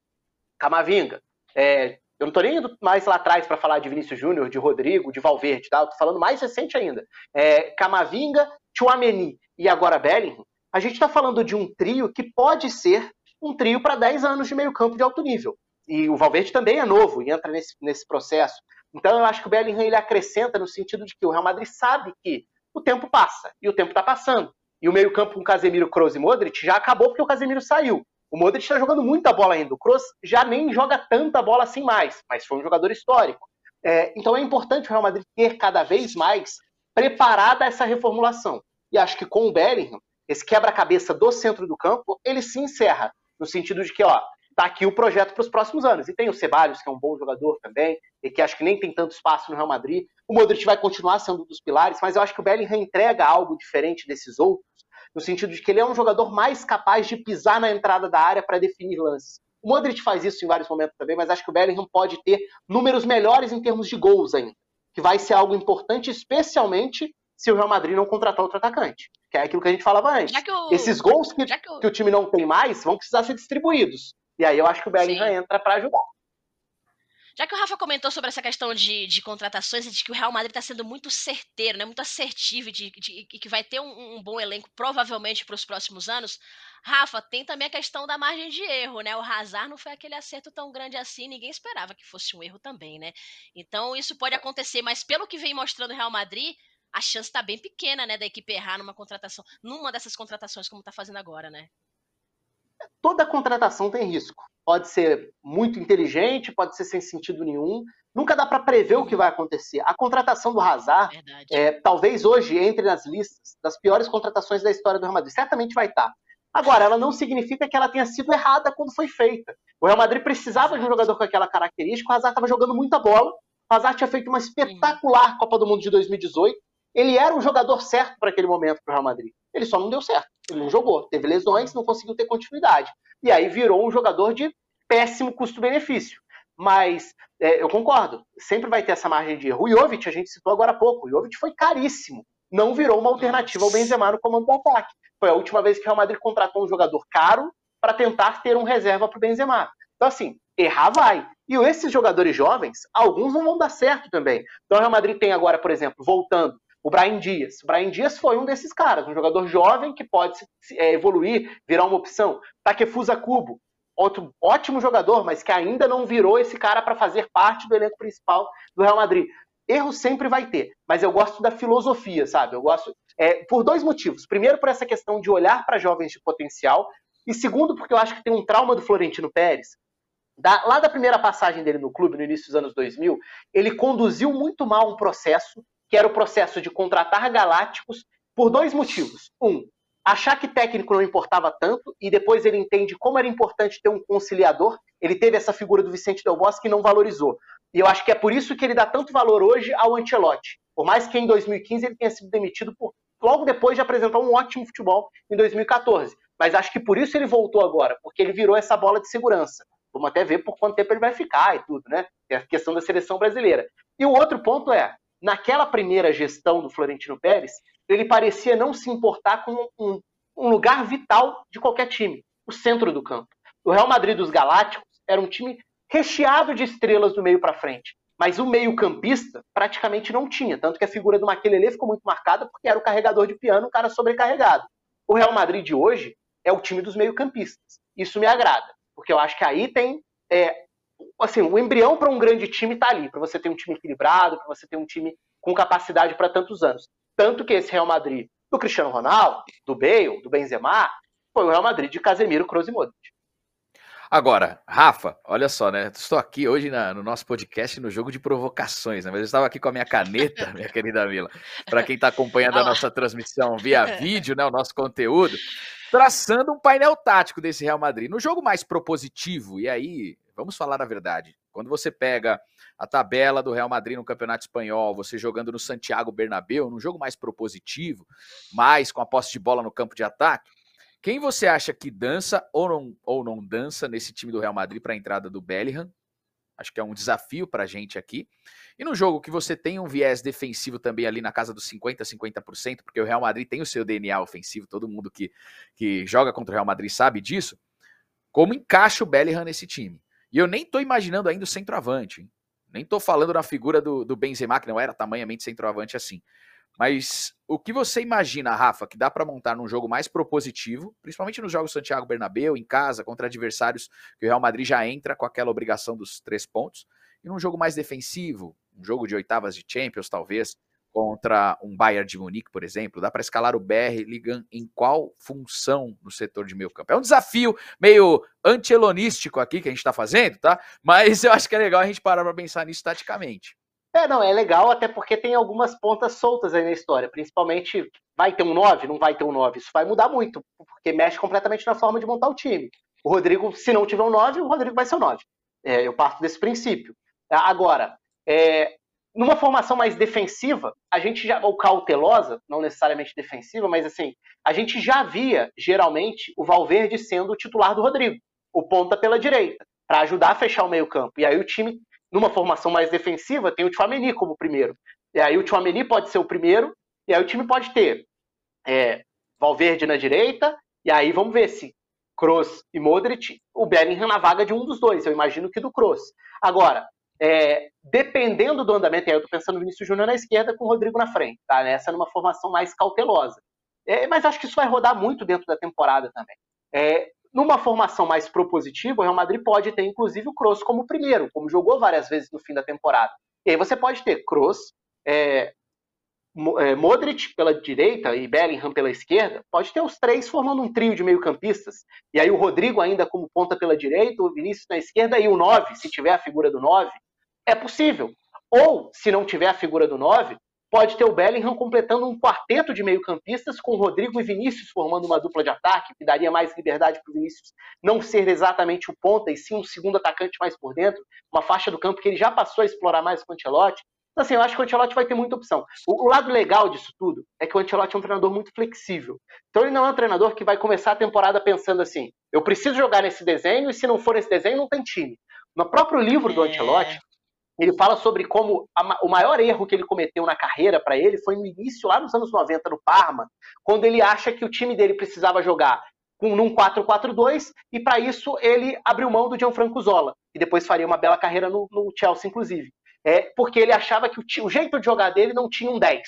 Camavinga, é, eu não estou nem indo mais lá atrás para falar de Vinícius Júnior, de Rodrigo, de Valverde, tá? Estou falando mais recente ainda. É, Camavinga, Chouameni e agora Bellingham. A gente está falando de um trio que pode ser um trio para 10 anos de meio campo de alto nível. E o Valverde também é novo e entra nesse, nesse processo. Então eu acho que o Bellingham ele acrescenta no sentido de que o Real Madrid sabe que o tempo passa. E o tempo está passando. E o meio-campo com Casemiro, Kroos e Modric já acabou porque o Casemiro saiu. O Modric está jogando muita bola ainda. O Kroos já nem joga tanta bola assim mais, mas foi um jogador histórico. É, então é importante o Real Madrid ter cada vez mais preparada essa reformulação. E acho que com o Bellingham, esse quebra-cabeça do centro do campo, ele se encerra. No sentido de que, ó, tá aqui o projeto para os próximos anos. E tem o Ceballos, que é um bom jogador também, e que acho que nem tem tanto espaço no Real Madrid. O Modric vai continuar sendo um dos pilares, mas eu acho que o Bellingham entrega algo diferente desses outros, no sentido de que ele é um jogador mais capaz de pisar na entrada da área para definir lances. O Modric faz isso em vários momentos também, mas acho que o Bellingham pode ter números melhores em termos de gols ainda, que vai ser algo importante, especialmente se o Real Madrid não contratar outro atacante. que é aquilo que a gente falava antes. O, Esses gols que, que, o... que, o... time não tem mais vão precisar ser distribuídos. E aí eu acho que o Bellingham Sim. entra para ajudar. Já que o Rafa comentou sobre essa questão de, de contratações e de que o Real Madrid está sendo muito certeiro, né, muito assertivo e de, de, que vai ter um, um bom elenco provavelmente para os próximos anos, Rafa, tem também a questão da margem de erro, né? O Hazard não foi aquele acerto tão grande assim, ninguém esperava que fosse um erro também, né? Então isso pode acontecer, mas pelo que vem mostrando o Real Madrid, a chance está bem pequena, né, da equipe errar numa contratação, numa dessas contratações como está fazendo agora, né? Toda contratação tem risco pode ser muito inteligente, pode ser sem sentido nenhum. Nunca dá para prever o que vai acontecer. A contratação do Hazard, é, talvez hoje entre nas listas das piores contratações da história do Real Madrid. Certamente vai estar. Tá. Agora, ela não significa que ela tenha sido errada quando foi feita. O Real Madrid precisava de um jogador com aquela característica. O Hazard estava jogando muita bola. O Hazard tinha feito uma espetacular Copa do Mundo de 2018. Ele era o jogador certo para aquele momento para o Real Madrid. Ele só não deu certo. Ele não jogou. Teve lesões, não conseguiu ter continuidade. E aí virou um jogador de péssimo custo-benefício. Mas é, eu concordo, sempre vai ter essa margem de erro. O Jovic, a gente citou agora há pouco, o Jovic foi caríssimo. Não virou uma alternativa ao Benzema no comando do ataque. Foi a última vez que o Real Madrid contratou um jogador caro para tentar ter um reserva para o Benzema. Então, assim, errar vai. E esses jogadores jovens, alguns não vão dar certo também. Então, o Real Madrid tem agora, por exemplo, voltando, o Brian Dias. O Brian Dias foi um desses caras, um jogador jovem que pode é, evoluir, virar uma opção. Takefusa Kubo, outro ótimo jogador, mas que ainda não virou esse cara para fazer parte do elenco principal do Real Madrid. Erro sempre vai ter, mas eu gosto da filosofia, sabe? Eu gosto é, por dois motivos. Primeiro, por essa questão de olhar para jovens de potencial, e segundo, porque eu acho que tem um trauma do Florentino Pérez. Da, lá da primeira passagem dele no clube, no início dos anos 2000, ele conduziu muito mal um processo, que era o processo de contratar galácticos, por dois motivos. Um, achar que técnico não importava tanto e depois ele entende como era importante ter um conciliador. Ele teve essa figura do Vicente Del Bosque que não valorizou. E eu acho que é por isso que ele dá tanto valor hoje ao Ancelotti. Por mais que em 2015 ele tenha sido demitido por, logo depois de apresentar um ótimo futebol em 2014. Mas acho que por isso ele voltou agora, porque ele virou essa bola de segurança. Vamos até ver por quanto tempo ele vai ficar e tudo, né? É a questão da seleção brasileira. E o outro ponto é, naquela primeira gestão do Florentino Pérez, ele parecia não se importar com um, um lugar vital de qualquer time, o centro do campo. O Real Madrid dos Galácticos era um time recheado de estrelas do meio para frente, mas o meio-campista praticamente não tinha, tanto que a figura do Maquelele ficou muito marcada porque era o carregador de piano, um cara sobrecarregado. O Real Madrid de hoje é o time dos meio-campistas. Isso me agrada, porque eu acho que aí tem é, assim, o embrião para um grande time está ali, para você ter um time equilibrado, para você ter um time com capacidade para tantos anos. Tanto que esse Real Madrid do Cristiano Ronaldo, do Bale, do Benzema, foi o Real Madrid de Casemiro, Kroos e Modric. Agora, Rafa, olha só, né? Estou aqui hoje na, no nosso podcast no jogo de provocações, né? Mas eu estava aqui com a minha caneta, minha querida Mila, para quem está acompanhando a nossa transmissão via vídeo, né? O nosso conteúdo, traçando um painel tático desse Real Madrid. No jogo mais propositivo, e aí, vamos falar a verdade, quando você pega a tabela do Real Madrid no Campeonato Espanhol, você jogando no Santiago Bernabéu, num jogo mais propositivo, mais com a posse de bola no campo de ataque, quem você acha que dança ou não, ou não dança nesse time do Real Madrid para a entrada do Bellingham? Acho que é um desafio para a gente aqui. E no jogo que você tem um viés defensivo também ali na casa dos 50%, 50%, porque o Real Madrid tem o seu DNA ofensivo, todo mundo que, que joga contra o Real Madrid sabe disso. Como encaixa o Bellingham nesse time? E eu nem estou imaginando ainda o centroavante. Hein? Nem estou falando na figura do, do Benzema, que não era tamanhamente centroavante assim. Mas o que você imagina, Rafa, que dá para montar num jogo mais propositivo, principalmente nos jogos Santiago Bernabéu, em casa, contra adversários que o Real Madrid já entra com aquela obrigação dos três pontos, e num jogo mais defensivo, um jogo de oitavas de Champions, talvez, contra um Bayern de Munique, por exemplo, dá para escalar o BR ligando em qual função no setor de meio campo. É um desafio meio antielonístico aqui que a gente está fazendo, tá? Mas eu acho que é legal a gente parar para pensar nisso taticamente. É, não, é legal até porque tem algumas pontas soltas aí na história, principalmente vai ter um 9, não vai ter um 9, isso vai mudar muito, porque mexe completamente na forma de montar o time. O Rodrigo, se não tiver um 9, o Rodrigo vai ser o 9. É, eu parto desse princípio. Agora, é, numa formação mais defensiva, a gente já, ou cautelosa, não necessariamente defensiva, mas assim, a gente já via, geralmente, o Valverde sendo o titular do Rodrigo, o ponta pela direita, para ajudar a fechar o meio-campo. E aí o time, numa formação mais defensiva, tem o Tchouameni como primeiro. E aí o Tchouameni pode ser o primeiro, e aí o time pode ter é, Valverde na direita, e aí vamos ver se Kroos e Modric, o Bellingham na vaga de um dos dois, eu imagino que do Kroos. Agora, é, dependendo do andamento, aí eu tô pensando no Vinícius Júnior na esquerda com o Rodrigo na frente, tá? Essa numa formação mais cautelosa. É, mas acho que isso vai rodar muito dentro da temporada também. É, numa formação mais propositiva, o Real Madrid pode ter, inclusive, o Kroos como primeiro, como jogou várias vezes no fim da temporada. E aí você pode ter Kroos, é, é, Modric pela direita e Bellingham pela esquerda, pode ter os três formando um trio de meio-campistas. E aí o Rodrigo ainda como ponta pela direita, o Vinícius na esquerda e o 9, se tiver a figura do 9. É possível. Ou, se não tiver a figura do 9, pode ter o Bellingham completando um quarteto de meio-campistas com Rodrigo e Vinícius formando uma dupla de ataque, que daria mais liberdade para o Vinícius não ser exatamente o ponta, e sim um segundo atacante mais por dentro, uma faixa do campo que ele já passou a explorar mais com o Ancelotti. Então, assim, eu acho que o Ancelotti vai ter muita opção. O, o lado legal disso tudo é que o Ancelotti é um treinador muito flexível. Então, ele não é um treinador que vai começar a temporada pensando assim: eu preciso jogar nesse desenho, e se não for esse desenho, não tem time. No próprio livro do é. Ancelotti, ele fala sobre como a, o maior erro que ele cometeu na carreira para ele foi no início, lá nos anos 90, no Parma, quando ele acha que o time dele precisava jogar com num 4-4-2 e para isso ele abriu mão do Gianfranco Zola, e depois faria uma bela carreira no, no Chelsea, inclusive. É, porque ele achava que o, o, jeito de jogar dele não tinha um 10,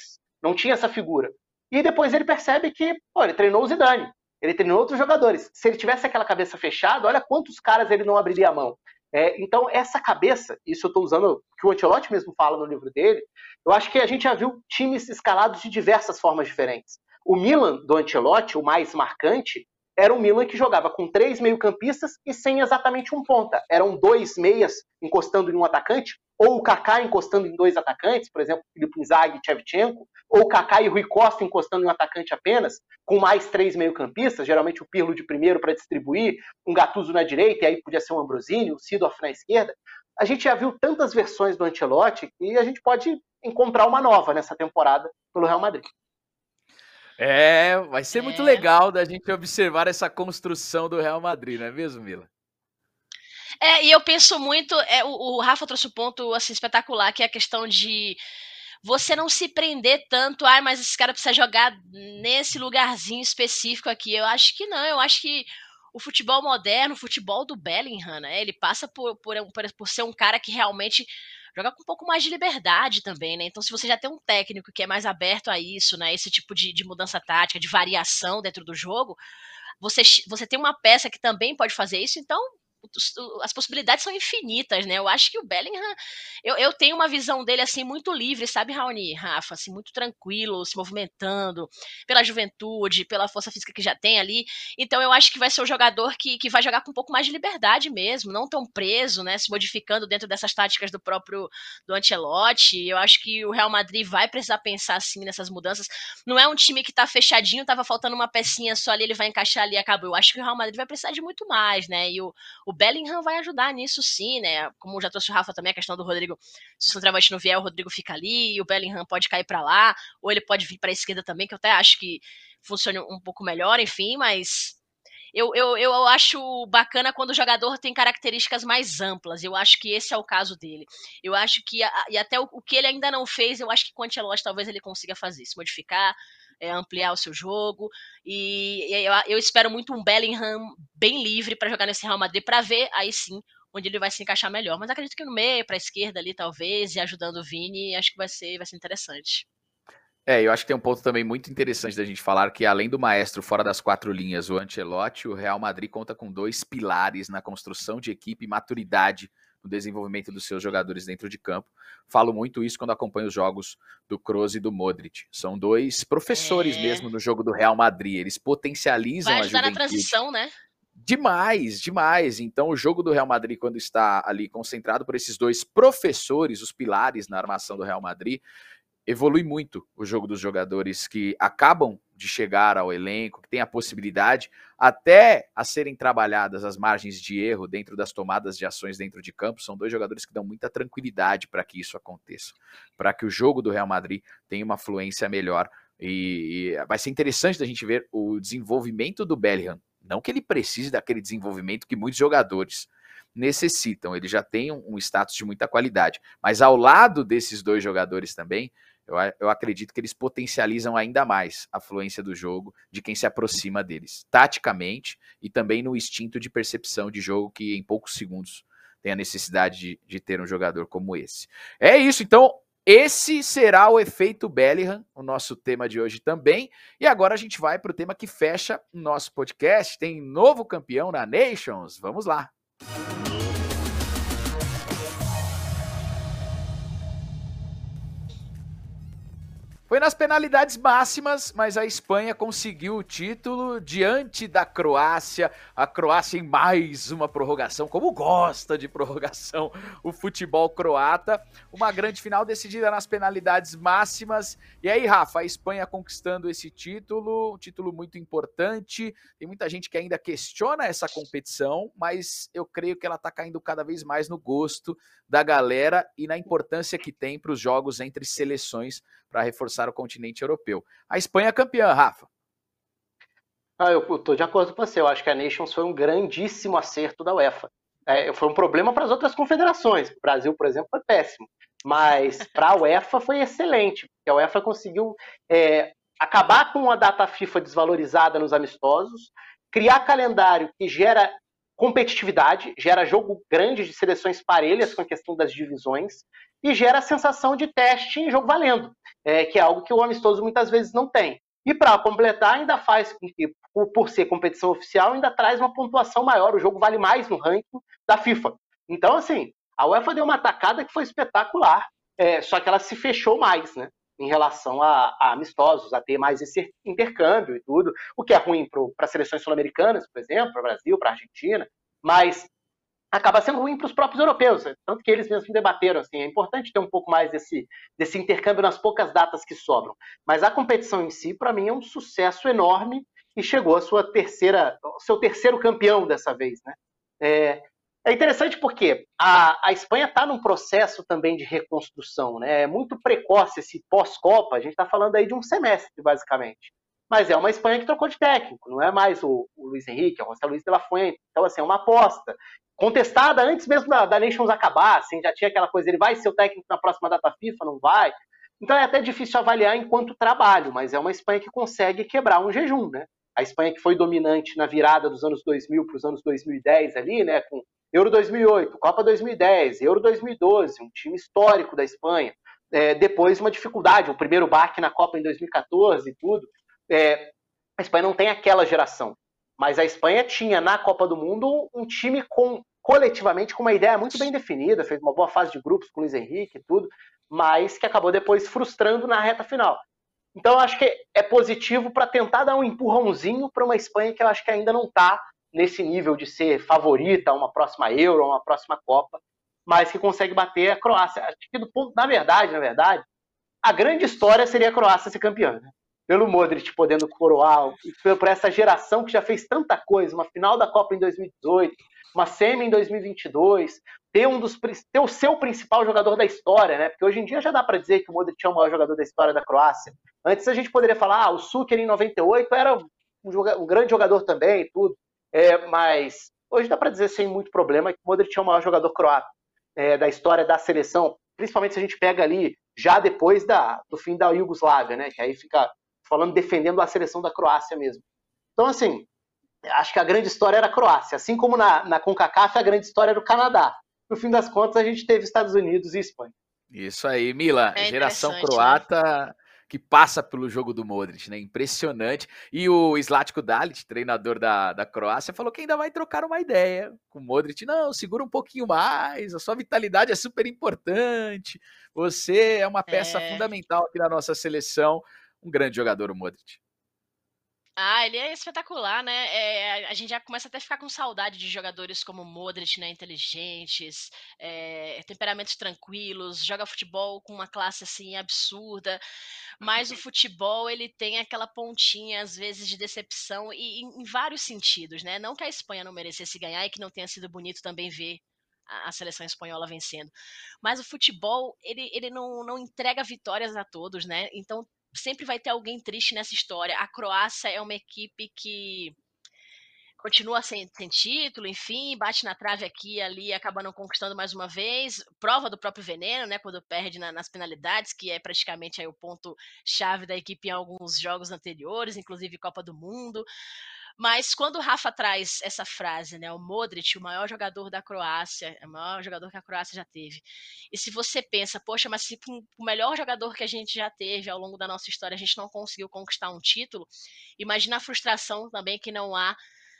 não tinha essa figura. E depois ele percebe que pô, ele treinou o Zidane, ele treinou outros jogadores. Se ele tivesse aquela cabeça fechada, olha quantos caras ele não abriria a mão. É, então, essa cabeça, isso eu estou usando, que o Ancelotti mesmo fala no livro dele, eu acho que a gente já viu times escalados de diversas formas diferentes. O Milan do Ancelotti, o mais marcante, era um Milan que jogava com três meio-campistas e sem exatamente um ponta. Eram dois meias encostando em um atacante, ou o Kaká encostando em dois atacantes, por exemplo, Filipe Inzaghi e Shevchenko, ou o Kaká e Rui Costa encostando em um atacante apenas, com mais três meio-campistas, geralmente o Pirlo de primeiro para distribuir, um Gattuso na direita, e aí podia ser um Ambrosini, o Sidorf na esquerda. A gente já viu tantas versões do Ancelotti que a gente pode encontrar uma nova nessa temporada pelo Real Madrid. É, vai ser é. muito legal da gente observar essa construção do Real Madrid, não é mesmo, Mila? É, e eu penso muito, é, o, o Rafa trouxe um ponto assim, espetacular, que é a questão de você não se prender tanto, ai, mas esse cara precisa jogar nesse lugarzinho específico aqui. Eu acho que não, eu acho que o futebol moderno, o futebol do Bellingham, né, ele passa por, por, por ser um cara que realmente joga com um pouco mais de liberdade também, né? Então, se você já tem um técnico que é mais aberto a isso, né? Esse tipo de, de mudança tática, de variação dentro do jogo, você, você tem uma peça que também pode fazer isso, então as possibilidades são infinitas, né? Eu acho que o Bellingham, eu, eu tenho uma visão dele assim muito livre, sabe, Raoni, Rafa, assim muito tranquilo, se movimentando pela juventude, pela força física que já tem ali. Então eu acho que vai ser o jogador que, que vai jogar com um pouco mais de liberdade mesmo, não tão preso, né? Se modificando dentro dessas táticas do próprio do Ancelotti. Eu acho que o Real Madrid vai precisar pensar assim nessas mudanças. Não é um time que tá fechadinho, tava faltando uma pecinha só ali, ele vai encaixar ali e acabou. Eu acho que o Real Madrid vai precisar de muito mais, né? E o, o Bellingham vai ajudar nisso sim, né? Como já trouxe o Rafa também, a questão do Rodrigo, se o centroavante não vier, o Rodrigo fica ali, e o Bellingham pode cair para lá, ou ele pode vir para a esquerda também, que eu até acho que funcione um pouco melhor, enfim, mas eu, eu, eu acho bacana quando o jogador tem características mais amplas. Eu acho que esse é o caso dele. Eu acho que, e até o, o que ele ainda não fez, eu acho que com o Ancelotti talvez ele consiga fazer, se modificar, é, ampliar o seu jogo. E, eu, eu, espero muito um Bellingham bem livre para jogar nesse Real Madrid, para ver aí sim onde ele vai se encaixar melhor. Mas acredito que no meio, para a esquerda ali, talvez, e ajudando o Vini, acho que vai ser, vai ser interessante. É, eu acho que tem um ponto também muito interessante da gente falar que além do maestro fora das quatro linhas, o Ancelotti, o Real Madrid conta com dois pilares na construção de equipe e maturidade no desenvolvimento dos seus jogadores dentro de campo. Falo muito isso quando acompanho os jogos do Kroos e do Modric. São dois professores é. mesmo no jogo do Real Madrid. Eles potencializam Vai ajudar a na transição, né? Demais, demais. Então, o jogo do Real Madrid, quando está ali concentrado por esses dois professores, os pilares na armação do Real Madrid, evolui muito o jogo dos jogadores que acabam de chegar ao elenco, que tem a possibilidade até a serem trabalhadas as margens de erro dentro das tomadas de ações dentro de campo. São dois jogadores que dão muita tranquilidade para que isso aconteça, para que o jogo do Real Madrid tenha uma fluência melhor. E, e vai ser interessante da gente ver o desenvolvimento do Bellingham. Não que ele precise daquele desenvolvimento que muitos jogadores necessitam. Ele já tem um, um status de muita qualidade. Mas ao lado desses dois jogadores também, eu, eu, acredito que eles potencializam ainda mais a fluência do jogo de quem se aproxima deles, taticamente e também no instinto de percepção de jogo que em poucos segundos tem a necessidade de, de ter um jogador como esse. É isso, então esse será o efeito Bellingham, o nosso tema de hoje também. E agora a gente vai para o tema que fecha o nosso podcast. Tem novo campeão na Nations. Vamos lá. Foi nas penalidades máximas, mas a Espanha conseguiu o título diante da Croácia. A Croácia em mais uma prorrogação, como gosta de prorrogação o futebol croata. Uma grande final decidida nas penalidades máximas. E aí, Rafa, a Espanha conquistando esse título, um título muito importante. Tem muita gente que ainda questiona essa competição, mas eu creio que ela está caindo cada vez mais no gosto da galera e na importância que tem para os jogos entre seleções para reforçar o continente europeu. A Espanha é campeã, Rafa. Ah, eu estou de acordo com você. Eu acho que a Nations foi um grandíssimo acerto da UEFA. É, foi um problema para as outras confederações. O Brasil, por exemplo, foi péssimo. Mas para a UEFA foi excelente, porque a UEFA conseguiu é, acabar com a data FIFA desvalorizada nos amistosos, criar calendário que gera competitividade, gera jogo grande de seleções parelhas com a questão das divisões e gera a sensação de teste em jogo valendo, é, que é algo que o amistoso muitas vezes não tem. E para completar, ainda faz com que, por ser competição oficial, ainda traz uma pontuação maior, o jogo vale mais no ranking da FIFA. Então, assim, a UEFA deu uma atacada que foi espetacular, é, só que ela se fechou mais, né? Em relação a, a amistosos, a ter mais esse intercâmbio e tudo, o que é ruim para seleções sul-americanas, por exemplo, para o Brasil, para a Argentina, mas acaba sendo ruim para os próprios europeus, né? tanto que eles mesmos debateram assim, é importante ter um pouco mais desse, desse intercâmbio nas poucas datas que sobram. Mas a competição em si, para mim, é um sucesso enorme e chegou a sua terceira, seu terceiro campeão dessa vez, né? É, é interessante porque a, a Espanha está num processo também de reconstrução, né? É muito precoce esse pós-Copa, a gente está falando aí de um semestre, basicamente. Mas é uma Espanha que trocou de técnico, não é mais o, o Luiz Henrique, é o José Luiz de la Fuente. Então, assim, é uma aposta contestada antes mesmo da, da Nations acabar, assim, já tinha aquela coisa, ele vai ser o técnico na próxima data FIFA, não vai. Então é até difícil avaliar enquanto trabalho, mas é uma Espanha que consegue quebrar um jejum, né? A Espanha que foi dominante na virada dos anos 2000 para os anos 2010 ali, né, com Euro 2008, Copa 2010, Euro 2012, um time histórico da Espanha. É, depois uma dificuldade, o primeiro baque na Copa em 2014 e tudo. É, a Espanha não tem aquela geração, mas a Espanha tinha na Copa do Mundo um time com coletivamente com uma ideia muito bem definida, fez uma boa fase de grupos com o Luiz Henrique e tudo, mas que acabou depois frustrando na reta final. Então eu acho que é positivo para tentar dar um empurrãozinho para uma Espanha que eu acho que ainda não está nesse nível de ser favorita a uma próxima Euro, a uma próxima Copa, mas que consegue bater a Croácia. Acho que do ponto, na verdade, na verdade, a grande história seria a Croácia ser campeã, né? Pelo Modric podendo coroar, por essa geração que já fez tanta coisa, uma final da Copa em 2018, uma semi em 2022, ter um dos ter o seu principal jogador da história, né? Porque hoje em dia já dá para dizer que o Modric é o maior jogador da história da Croácia. Antes a gente poderia falar, ah, o Suker em 98 era um, um grande jogador também, tudo. É, mas hoje dá para dizer sem muito problema que o Modric é o maior jogador croata é, da história da seleção, principalmente se a gente pega ali já depois da, do fim da Iugoslávia, né? Que aí fica falando defendendo a seleção da Croácia mesmo. Então assim, acho que a grande história era a Croácia. Assim como na, na CONCACAF, a grande história era o Canadá. No fim das contas, a gente teve Estados Unidos e Espanha. Isso aí, Mila. É geração né? croata né? Que passa pelo jogo do Modric, né? Impressionante. E o Slatko Dalic, treinador da, da Croácia, falou que ainda vai trocar uma ideia com o Modric. Não, segura um pouquinho mais, a sua vitalidade é super importante. Você é uma peça é... fundamental aqui na nossa seleção. Um grande jogador, o Modric. Ah, ele é espetacular, né? É, a gente já começa até a ficar com saudade de jogadores como Modric, né? Inteligentes, é, temperamentos tranquilos, joga futebol com uma classe assim absurda. Mas o futebol ele tem aquela pontinha às vezes de decepção e em, em vários sentidos, né? Não que a Espanha não merecesse ganhar e que não tenha sido bonito também ver a seleção espanhola vencendo. Mas o futebol, ele, ele não, não entrega vitórias a todos, né? Então sempre vai ter alguém triste nessa história. A Croácia é uma equipe que continua sem, sem, título, enfim, bate na trave aqui e ali, acaba não conquistando mais uma vez. Prova do próprio veneno, né? Quando perde na, nas penalidades, que é praticamente aí o ponto-chave da equipe em alguns jogos anteriores, inclusive Copa do Mundo. Mas quando o Rafa traz essa frase, né, o Modric, o maior jogador da Croácia, é o maior jogador que a Croácia já teve. E se você pensa, poxa, mas se o melhor jogador que a gente já teve ao longo da nossa história a gente não conseguiu conquistar um título, imagina a frustração também que não há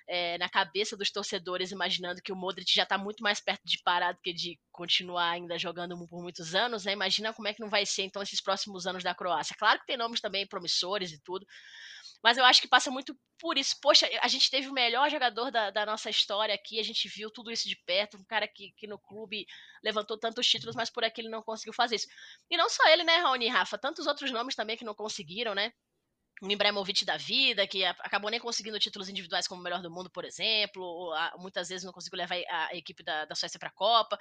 é, na cabeça dos torcedores, imaginando que o Modric já está muito mais perto de parar do que de continuar ainda jogando por muitos anos, né? Imagina como é que não vai ser então esses próximos anos da Croácia. Claro que tem nomes também promissores e tudo, mas eu acho que passa muito por isso. Poxa, a gente teve o melhor jogador da, da, nossa história aqui, a gente viu tudo isso de perto, um cara que, que no clube levantou tantos títulos, mas por aqui ele não conseguiu fazer isso. E não só ele, né, Raoni e Rafa, tantos outros nomes também que não conseguiram, né? um Ibrahimovic da vida, que acabou nem conseguindo títulos individuais como o melhor do mundo, por exemplo, ou, muitas vezes não conseguiu levar a, equipe da, da Suécia para a Copa.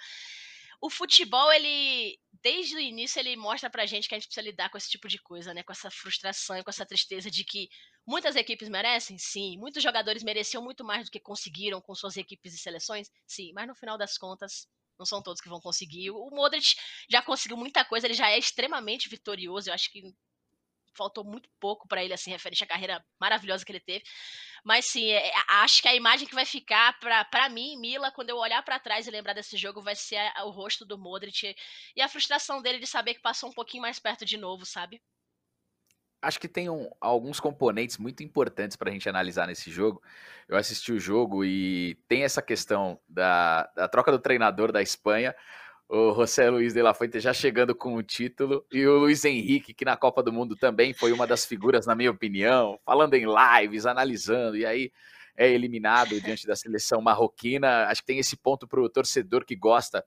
O futebol, ele, desde o início, ele mostra pra gente que a gente precisa lidar com esse tipo de coisa, né? Com essa frustração e com essa tristeza de que muitas equipes merecem, sim. Muitos jogadores mereciam muito mais do que conseguiram com suas equipes e seleções, sim. Mas no final das contas, não são todos que vão conseguir. O Modric já conseguiu muita coisa, ele já é extremamente vitorioso. Eu acho que faltou muito pouco para ele, assim, referente à carreira maravilhosa que ele teve. Mas sim, é, é acho que a imagem que vai ficar para mim, Mila, quando eu olhar para trás e lembrar desse jogo, vai ser a, o rosto do Modric e a frustração dele de saber que passou um pouquinho mais perto de novo, sabe? Acho que tem um, alguns componentes muito importantes para a gente analisar nesse jogo. Eu assisti o jogo e tem essa questão da, da troca do treinador da Espanha o José Luiz de la Fuente já chegando com o título, e o Luiz Henrique, que na Copa do Mundo também foi uma das figuras, na minha opinião, falando em lives, analisando, e aí é eliminado diante da seleção marroquina. Acho que tem esse ponto para o torcedor que gosta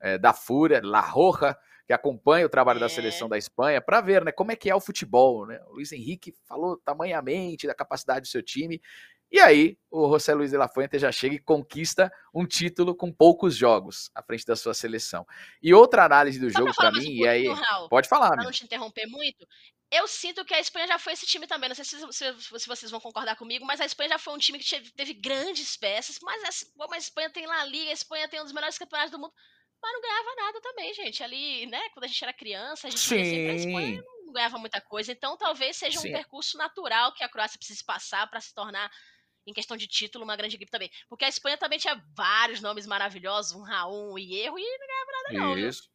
é, da Fúria, La Roja, que acompanha o trabalho é. da seleção da Espanha, para ver né, como é que é o futebol. Né? O Luiz Henrique falou tamanhamente da capacidade do seu time, e aí, o José Luiz de la Fuente já chega e conquista um título com poucos jogos à frente da sua seleção. E outra análise do Só jogo para mim, e aí. Raul, pode falar, Para não te interromper muito, eu sinto que a Espanha já foi esse time também. Não sei se, se, se, vocês vão concordar comigo, mas a Espanha já foi um time que teve, teve grandes peças. Mas a, a, Espanha tem lá a Liga, a Espanha tem um dos melhores campeonatos do mundo. Mas não ganhava nada também, gente. Ali, né, quando a gente era criança, a gente Sim. sempre a Espanha não ganhava muita coisa. Então talvez seja Sim. um percurso natural que a Croácia precise passar para se tornar em questão de título, uma grande equipe também. Porque a Espanha também tinha vários nomes maravilhosos, um Raul, um Hierro, e não ganhava nada, não. Isso.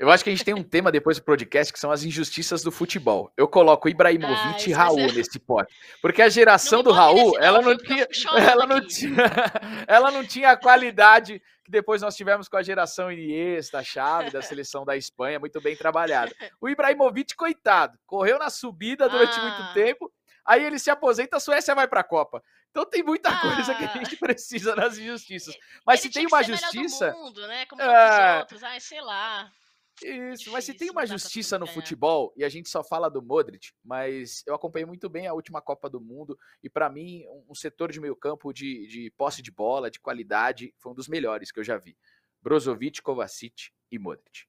Eu acho que a gente tem um tema depois do podcast que são as injustiças do futebol. Eu coloco Ibrahimovic ah, e Raul é... nesse pote. Porque a geração do Raul, ela não tinha, ela não tinha, ela não tinha a qualidade que depois nós tivemos com a geração Iniesta, chave da seleção da Espanha, muito bem trabalhada. O Ibrahimovic, coitado, correu na subida durante ah. muito tempo, aí ele se aposenta, a Suécia vai para a Copa. Então tem muita ah. coisa que a gente precisa nas injustiças. Mas Ele se tem uma justiça. Mundo, né? Como é... outros, ai, sei lá. Isso, mas se tem uma justiça no futebol, e a gente só fala do Modric, mas eu acompanhei muito bem a última Copa do Mundo, e para mim, um setor de meio campo de, de posse de bola, de qualidade, foi um dos melhores que eu já vi. Brozovic, Kovacic e Modric.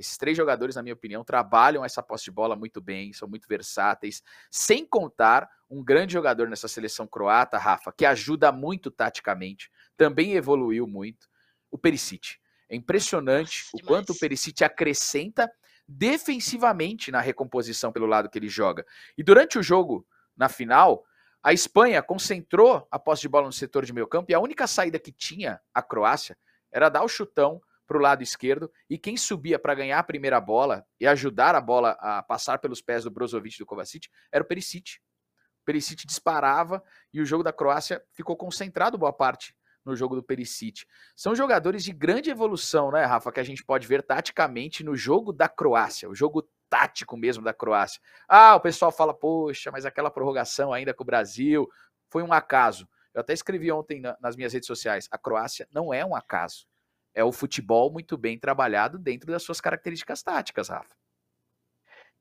Esses três jogadores, na minha opinião, trabalham essa posse de bola muito bem, são muito versáteis, sem contar um grande jogador nessa seleção croata, Rafa, que ajuda muito taticamente, também evoluiu muito, o Perisic. É impressionante Nossa, o quanto o Perisic acrescenta defensivamente na recomposição pelo lado que ele joga. E durante o jogo, na final, a Espanha concentrou a posse de bola no setor de meio campo e a única saída que tinha a Croácia era dar o chutão para o lado esquerdo e quem subia para ganhar a primeira bola e ajudar a bola a passar pelos pés do Brozovic e do Kovacic era o Perisic. O Perisic disparava e o jogo da Croácia ficou concentrado boa parte no jogo do Perisic. São jogadores de grande evolução, né, Rafa, que a gente pode ver taticamente no jogo da Croácia, o jogo tático mesmo da Croácia. Ah, o pessoal fala, poxa, mas aquela prorrogação ainda com o Brasil foi um acaso. Eu até escrevi ontem nas minhas redes sociais, a Croácia não é um acaso é o futebol muito bem trabalhado dentro das suas características táticas, Rafa.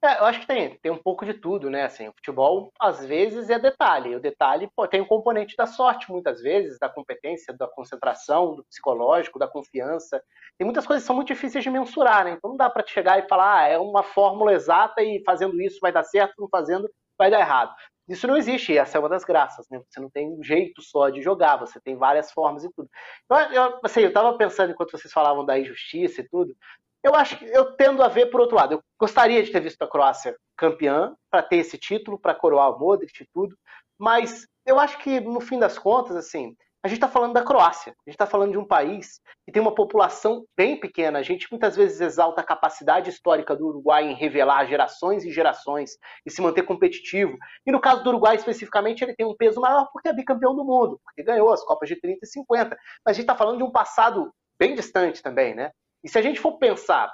É, eu acho que tem, tem um pouco de tudo, né? Assim, o futebol, às vezes, é detalhe. O detalhe pô, tem um componente da sorte, muitas vezes, da competência, da concentração, do psicológico, da confiança. Tem muitas coisas que são muito difíceis de mensurar, né? Então não dá para chegar e falar, ah, é uma fórmula exata e fazendo isso vai dar certo, não fazendo vai dar errado. Isso não existe, essa é uma das graças, né? Você não tem um jeito só de jogar, você tem várias formas e tudo. Eu, eu, assim, eu tava pensando enquanto vocês falavam da injustiça e tudo, eu acho que eu tendo a ver por outro lado. Eu gostaria de ter visto a Croácia campeã para ter esse título, para coroar o Modric e tudo, mas eu acho que no fim das contas, assim, a gente está falando da Croácia, a gente está falando de um país que tem uma população bem pequena. A gente muitas vezes exalta a capacidade histórica do Uruguai em revelar gerações e gerações e se manter competitivo. E no caso do Uruguai especificamente, ele tem um peso maior porque é bicampeão do mundo, porque ganhou as Copas de 30 e 50. Mas a gente está falando de um passado bem distante também, né? E se a gente for pensar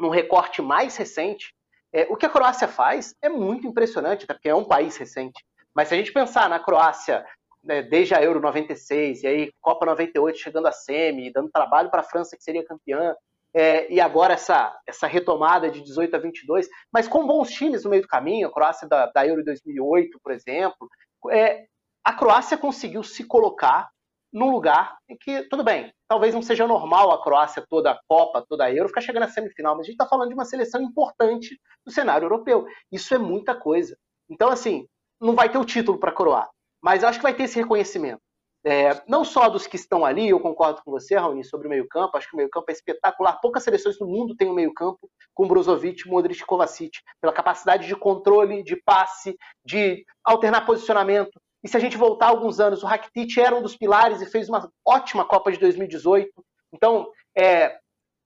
num recorte mais recente, é, o que a Croácia faz é muito impressionante, até porque é um país recente. Mas se a gente pensar na Croácia né, desde a Euro 96, e aí Copa 98 chegando a semi, dando trabalho para a França que seria campeã, é, e agora essa, essa retomada de 18 a 22, mas com bons times no meio do caminho, a Croácia da, da Euro 2008, por exemplo, é, a Croácia conseguiu se colocar num lugar em que, tudo bem, talvez não seja normal a Croácia toda a Copa, toda a Euro, ficar chegando à semifinal, mas a gente está falando de uma seleção importante do cenário europeu. Isso é muita coisa. Então, assim, não vai ter o título para coroar, mas acho que vai ter esse reconhecimento. É, não só dos que estão ali, eu concordo com você, Raoni, sobre o meio-campo, acho que o meio-campo é espetacular. Poucas seleções do mundo têm um meio-campo com Brozovic, Modric e Kovacic, pela capacidade de controle, de passe, de alternar posicionamento. E se a gente voltar alguns anos, o Rakitic era um dos pilares e fez uma ótima Copa de 2018. Então, é,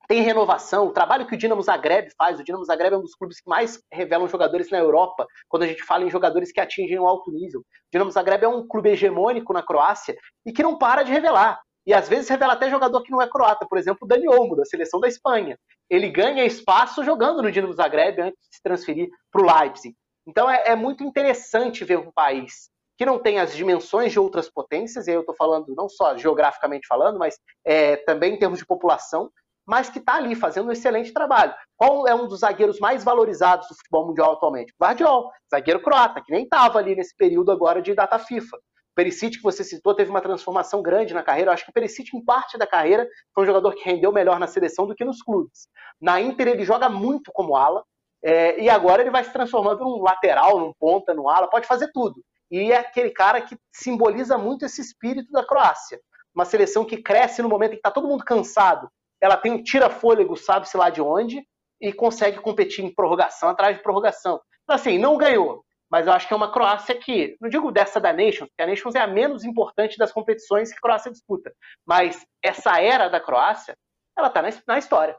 tem renovação. O trabalho que o Dinamo Zagreb faz, o Dinamo Zagreb é um dos clubes que mais revelam jogadores na Europa, quando a gente fala em jogadores que atingem um alto nível. O Dinamo Zagreb é um clube hegemônico na Croácia e que não para de revelar. E às vezes revela até jogador que não é croata, por exemplo, o Dani Olmo, da seleção da Espanha. Ele ganha espaço jogando no Dinamo Zagreb antes de se transferir para o Leipzig. Então é, é, muito interessante ver um país que não tem as dimensões de outras potências, e aí eu estou falando não só geograficamente falando, mas é, também em termos de população, mas que está ali fazendo um excelente trabalho. Qual é um dos zagueiros mais valorizados do futebol mundial atualmente? Guardiol, zagueiro croata, que nem estava ali nesse período agora de data FIFA. Perisic, que você citou, teve uma transformação grande na carreira. Eu acho que o Perisic, em parte da carreira, foi um jogador que rendeu melhor na seleção do que nos clubes. Na Inter, ele joga muito como ala, é, e agora ele vai se transformando num lateral, num ponta, num ala, pode fazer tudo. E é aquele cara que simboliza muito esse espírito da Croácia. Uma seleção que cresce no momento em que está todo mundo cansado ela tem um tira-fôlego, sabe-se lá de onde, e consegue competir em prorrogação atrás de prorrogação. Então, assim, não ganhou, mas eu acho que é uma Croácia que, não digo dessa da Nations, porque a Nations é a menos importante das competições que a Croácia disputa, mas essa era da Croácia, ela está na, na história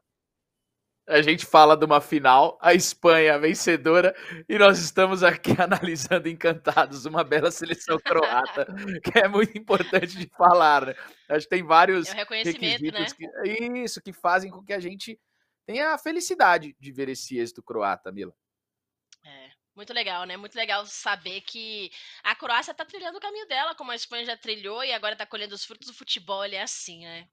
a gente fala de uma final, a Espanha vencedora, e nós estamos aqui analisando encantados uma bela seleção croata, que é muito importante de falar, né? Acho que tem vários é requisitos né? que, isso, que fazem com que a gente tenha a felicidade de ver esse êxito croata, Mila. É, muito legal, né? Muito legal saber que a Croácia está trilhando o caminho dela, como a Espanha já trilhou, e agora está colhendo os frutos do futebol, ele é assim, né?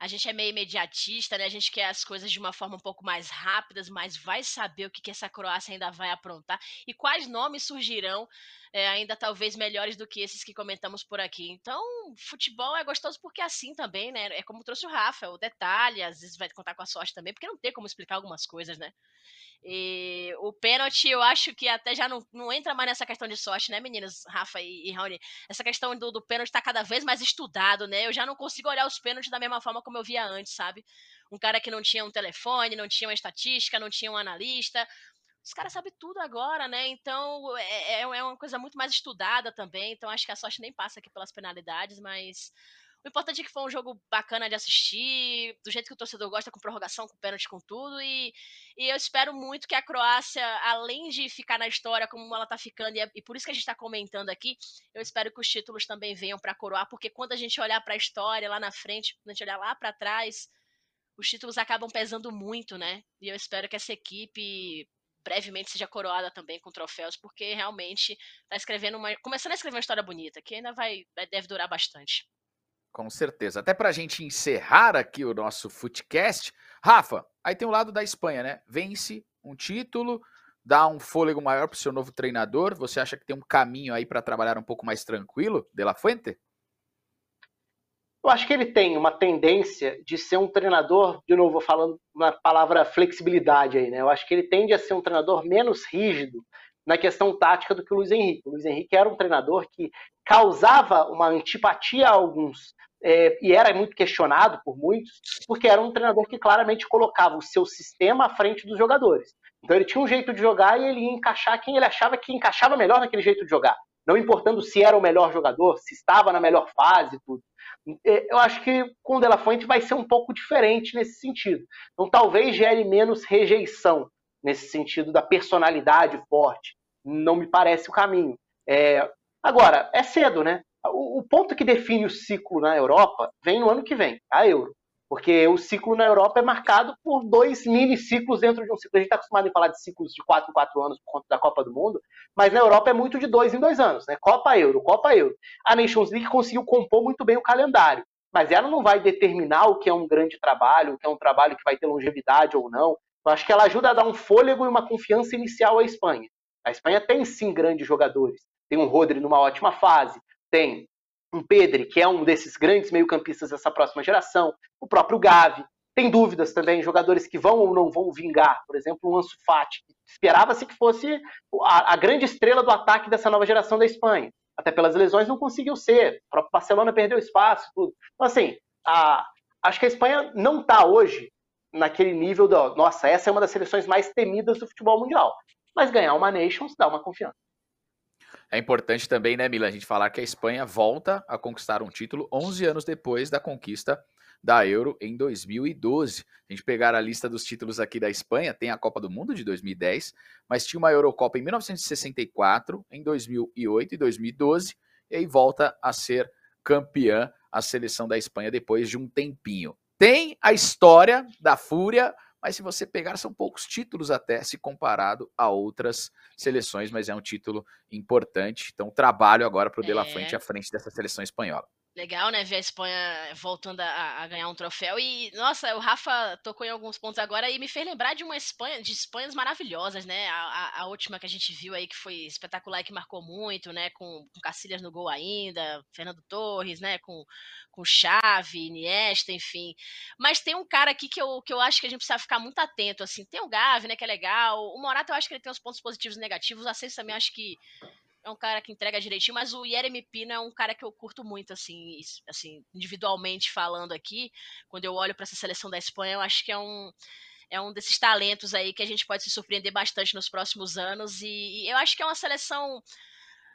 A gente é meio imediatista, né? A gente quer as coisas de uma forma um pouco mais rápidas, mas vai saber o que, que essa Croácia ainda vai aprontar e quais nomes surgirão é, ainda talvez melhores do que esses que comentamos por aqui. Então, futebol é gostoso porque é assim também, né? É como trouxe o Rafa, o detalhe, às vezes vai contar com a sorte também, porque não tem como explicar algumas coisas, né? E o pênalti, eu acho que até já não, não entra mais nessa questão de sorte, né, meninas? Rafa e, e Raoni? Essa questão do, do pênalti tá cada vez mais estudado, né? Eu já não consigo olhar os pênaltis da mesma forma como eu via antes, sabe? Um cara que não tinha um telefone, não tinha uma estatística, não tinha um analista. Os caras sabem tudo agora, né? Então é, é, é uma coisa muito mais estudada também. Então acho que a sorte nem passa aqui pelas penalidades, mas o importante é que foi um jogo bacana de assistir, do jeito que o torcedor gosta, com prorrogação, com pênalti, com tudo. E, e eu espero muito que a Croácia, além de ficar na história como ela tá ficando, e, é, e por isso que a gente está comentando aqui, eu espero que os títulos também venham para coroar, porque quando a gente olhar para a história lá na frente, quando a gente olhar lá para trás, os títulos acabam pesando muito, né? E eu espero que essa equipe brevemente seja coroada também com troféus, porque realmente está escrevendo uma, começando a escrever uma história bonita, que ainda vai deve durar bastante. Com certeza. Até para a gente encerrar aqui o nosso Footcast, Rafa, aí tem o lado da Espanha, né? Vence um título, dá um fôlego maior para o seu novo treinador. Você acha que tem um caminho aí para trabalhar um pouco mais tranquilo, De La Fuente? Eu acho que ele tem uma tendência de ser um treinador, de novo falando na palavra flexibilidade aí, né? Eu acho que ele tende a ser um treinador menos rígido na questão tática do que o Luiz Henrique. O Luiz Henrique era um treinador que causava uma antipatia a alguns, é, e era muito questionado por muitos, porque era um treinador que claramente colocava o seu sistema à frente dos jogadores. Então ele tinha um jeito de jogar e ele ia encaixar quem ele achava que encaixava melhor naquele jeito de jogar. Não importando se era o melhor jogador, se estava na melhor fase, tudo. É, eu acho que com o De La Fuente vai ser um pouco diferente nesse sentido. Então talvez gere menos rejeição nesse sentido da personalidade forte. Não me parece o caminho. É... Agora, é cedo, né? O, o ponto que define o ciclo na Europa vem no ano que vem, a Euro. Porque o ciclo na Europa é marcado por dois mini ciclos dentro de um ciclo. A gente está acostumado a falar de ciclos de quatro em quatro anos por conta da Copa do Mundo, mas na Europa é muito de dois em dois anos, né? Copa Euro, Copa Euro. A Nations League conseguiu compor muito bem o calendário, mas ela não vai determinar o que é um grande trabalho, o que é um trabalho que vai ter longevidade ou não. Eu acho que ela ajuda a dar um fôlego e uma confiança inicial à Espanha. A Espanha tem sim grandes jogadores. Tem um Rodri numa ótima fase, tem um Pedri, que é um desses grandes meio-campistas dessa próxima geração, o próprio Gavi. Tem dúvidas também, jogadores que vão ou não vão vingar. Por exemplo, o Ansu Fati. Esperava-se que fosse a, a, grande estrela do ataque dessa nova geração da Espanha. Até pelas lesões não conseguiu ser. O próprio Barcelona perdeu espaço. Tudo. Então, assim, a, acho que a Espanha não está hoje naquele nível do. Nossa, essa é uma das seleções mais temidas do futebol mundial. Mas ganhar uma Nations dá uma confiança. É importante também, né, Mila, a gente falar que a Espanha volta a conquistar um título 11 anos depois da conquista da Euro em 2012. A gente pegar a lista dos títulos aqui da Espanha, tem a Copa do Mundo de 2010, mas tinha uma Eurocopa em 1964, em 2008 e 2012, e aí volta a ser campeã a seleção da Espanha depois de um tempinho. Tem a história da Fúria, mas se você pegar, são poucos títulos até se comparado a outras seleções, mas é um título importante. Então, trabalho agora para o é. De La Fuente à frente dessa seleção espanhola. Legal, né? Ver a Espanha voltando a, a, ganhar um troféu. E, nossa, o Rafa tocou em alguns pontos agora e me fez lembrar de uma Espanha, de Espanhas maravilhosas, né? A, a, a última que a gente viu aí, que foi espetacular e que marcou muito, né? Com, com Cacilhas no gol ainda, Fernando Torres, né? Com, com Xavi, Iniesta, enfim. Mas tem um cara aqui que eu, que eu acho que a gente precisa ficar muito atento, assim. Tem o Gavi, né? Que é legal. O Morata eu acho que ele tem os pontos positivos e negativos. O Ascenso também acho que é um cara que entrega direitinho, mas o Yeremy Pino é um cara que eu curto muito, assim, assim individualmente falando aqui. Quando eu olho para essa seleção da Espanha, eu acho que é um é um desses talentos aí que a gente pode se surpreender bastante nos próximos anos. E, e eu acho que é uma seleção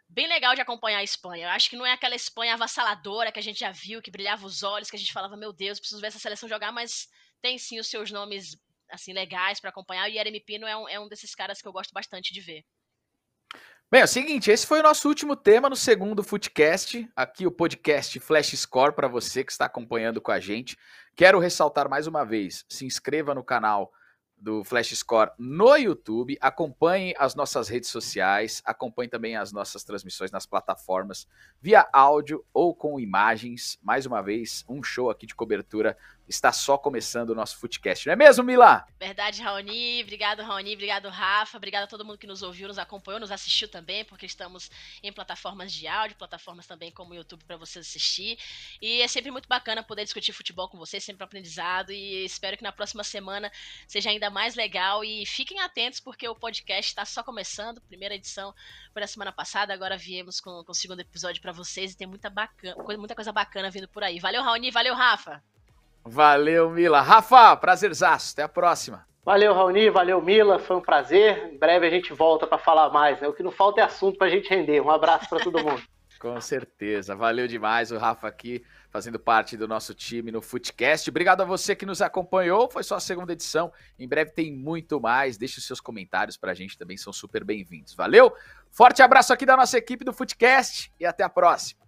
bem legal de acompanhar a Espanha. Eu acho que não é aquela Espanha avassaladora que a gente já viu, que brilhava os olhos, que a gente falava, meu Deus, preciso ver essa seleção jogar, mas tem sim os seus nomes assim legais para acompanhar. E Yeremy Pino é um, é um desses caras que eu gosto bastante de ver. Bem, é o seguinte, esse foi o nosso último tema no segundo Footcast, aqui o podcast Flash Score para você que está acompanhando com a gente. Quero ressaltar mais uma vez, se inscreva no canal do Flash Score no YouTube, acompanhe as nossas redes sociais, acompanhe também as nossas transmissões nas plataformas via áudio ou com imagens. Mais uma vez, um show aqui de cobertura está só começando o nosso Footcast, não é mesmo, Mila? Verdade, Raoni. Obrigado, Raoni. Obrigado, Rafa. Obrigado a todo mundo que nos ouviu, nos acompanhou, nos assistiu também, porque estamos em plataformas de áudio, plataformas também como o YouTube para você assistir. E é sempre muito bacana poder discutir futebol com vocês, sempre aprendizado. E espero que na próxima semana seja ainda mais legal. E fiquem atentos, porque o podcast está só começando. Primeira edição foi na semana passada, agora viemos com, com o segundo episódio para vocês e tem muita, bacana, muita coisa bacana vindo por aí. Valeu, Raoni. Valeu, Rafa. Valeu, Mila. Rafa, prazerzaço. Até a próxima. Valeu, Raoni. Valeu, Mila. Foi um prazer. Em breve a gente volta para falar mais. Né? O que não falta é assunto para a gente render. Um abraço para todo mundo. Com certeza. Valeu demais o Rafa aqui, fazendo parte do nosso time no Footcast. Obrigado a você que nos acompanhou. Foi só a segunda edição. Em breve tem muito mais. Deixe os seus comentários para a gente também, são super bem-vindos. Valeu? Forte abraço aqui da nossa equipe do Footcast e até a próxima.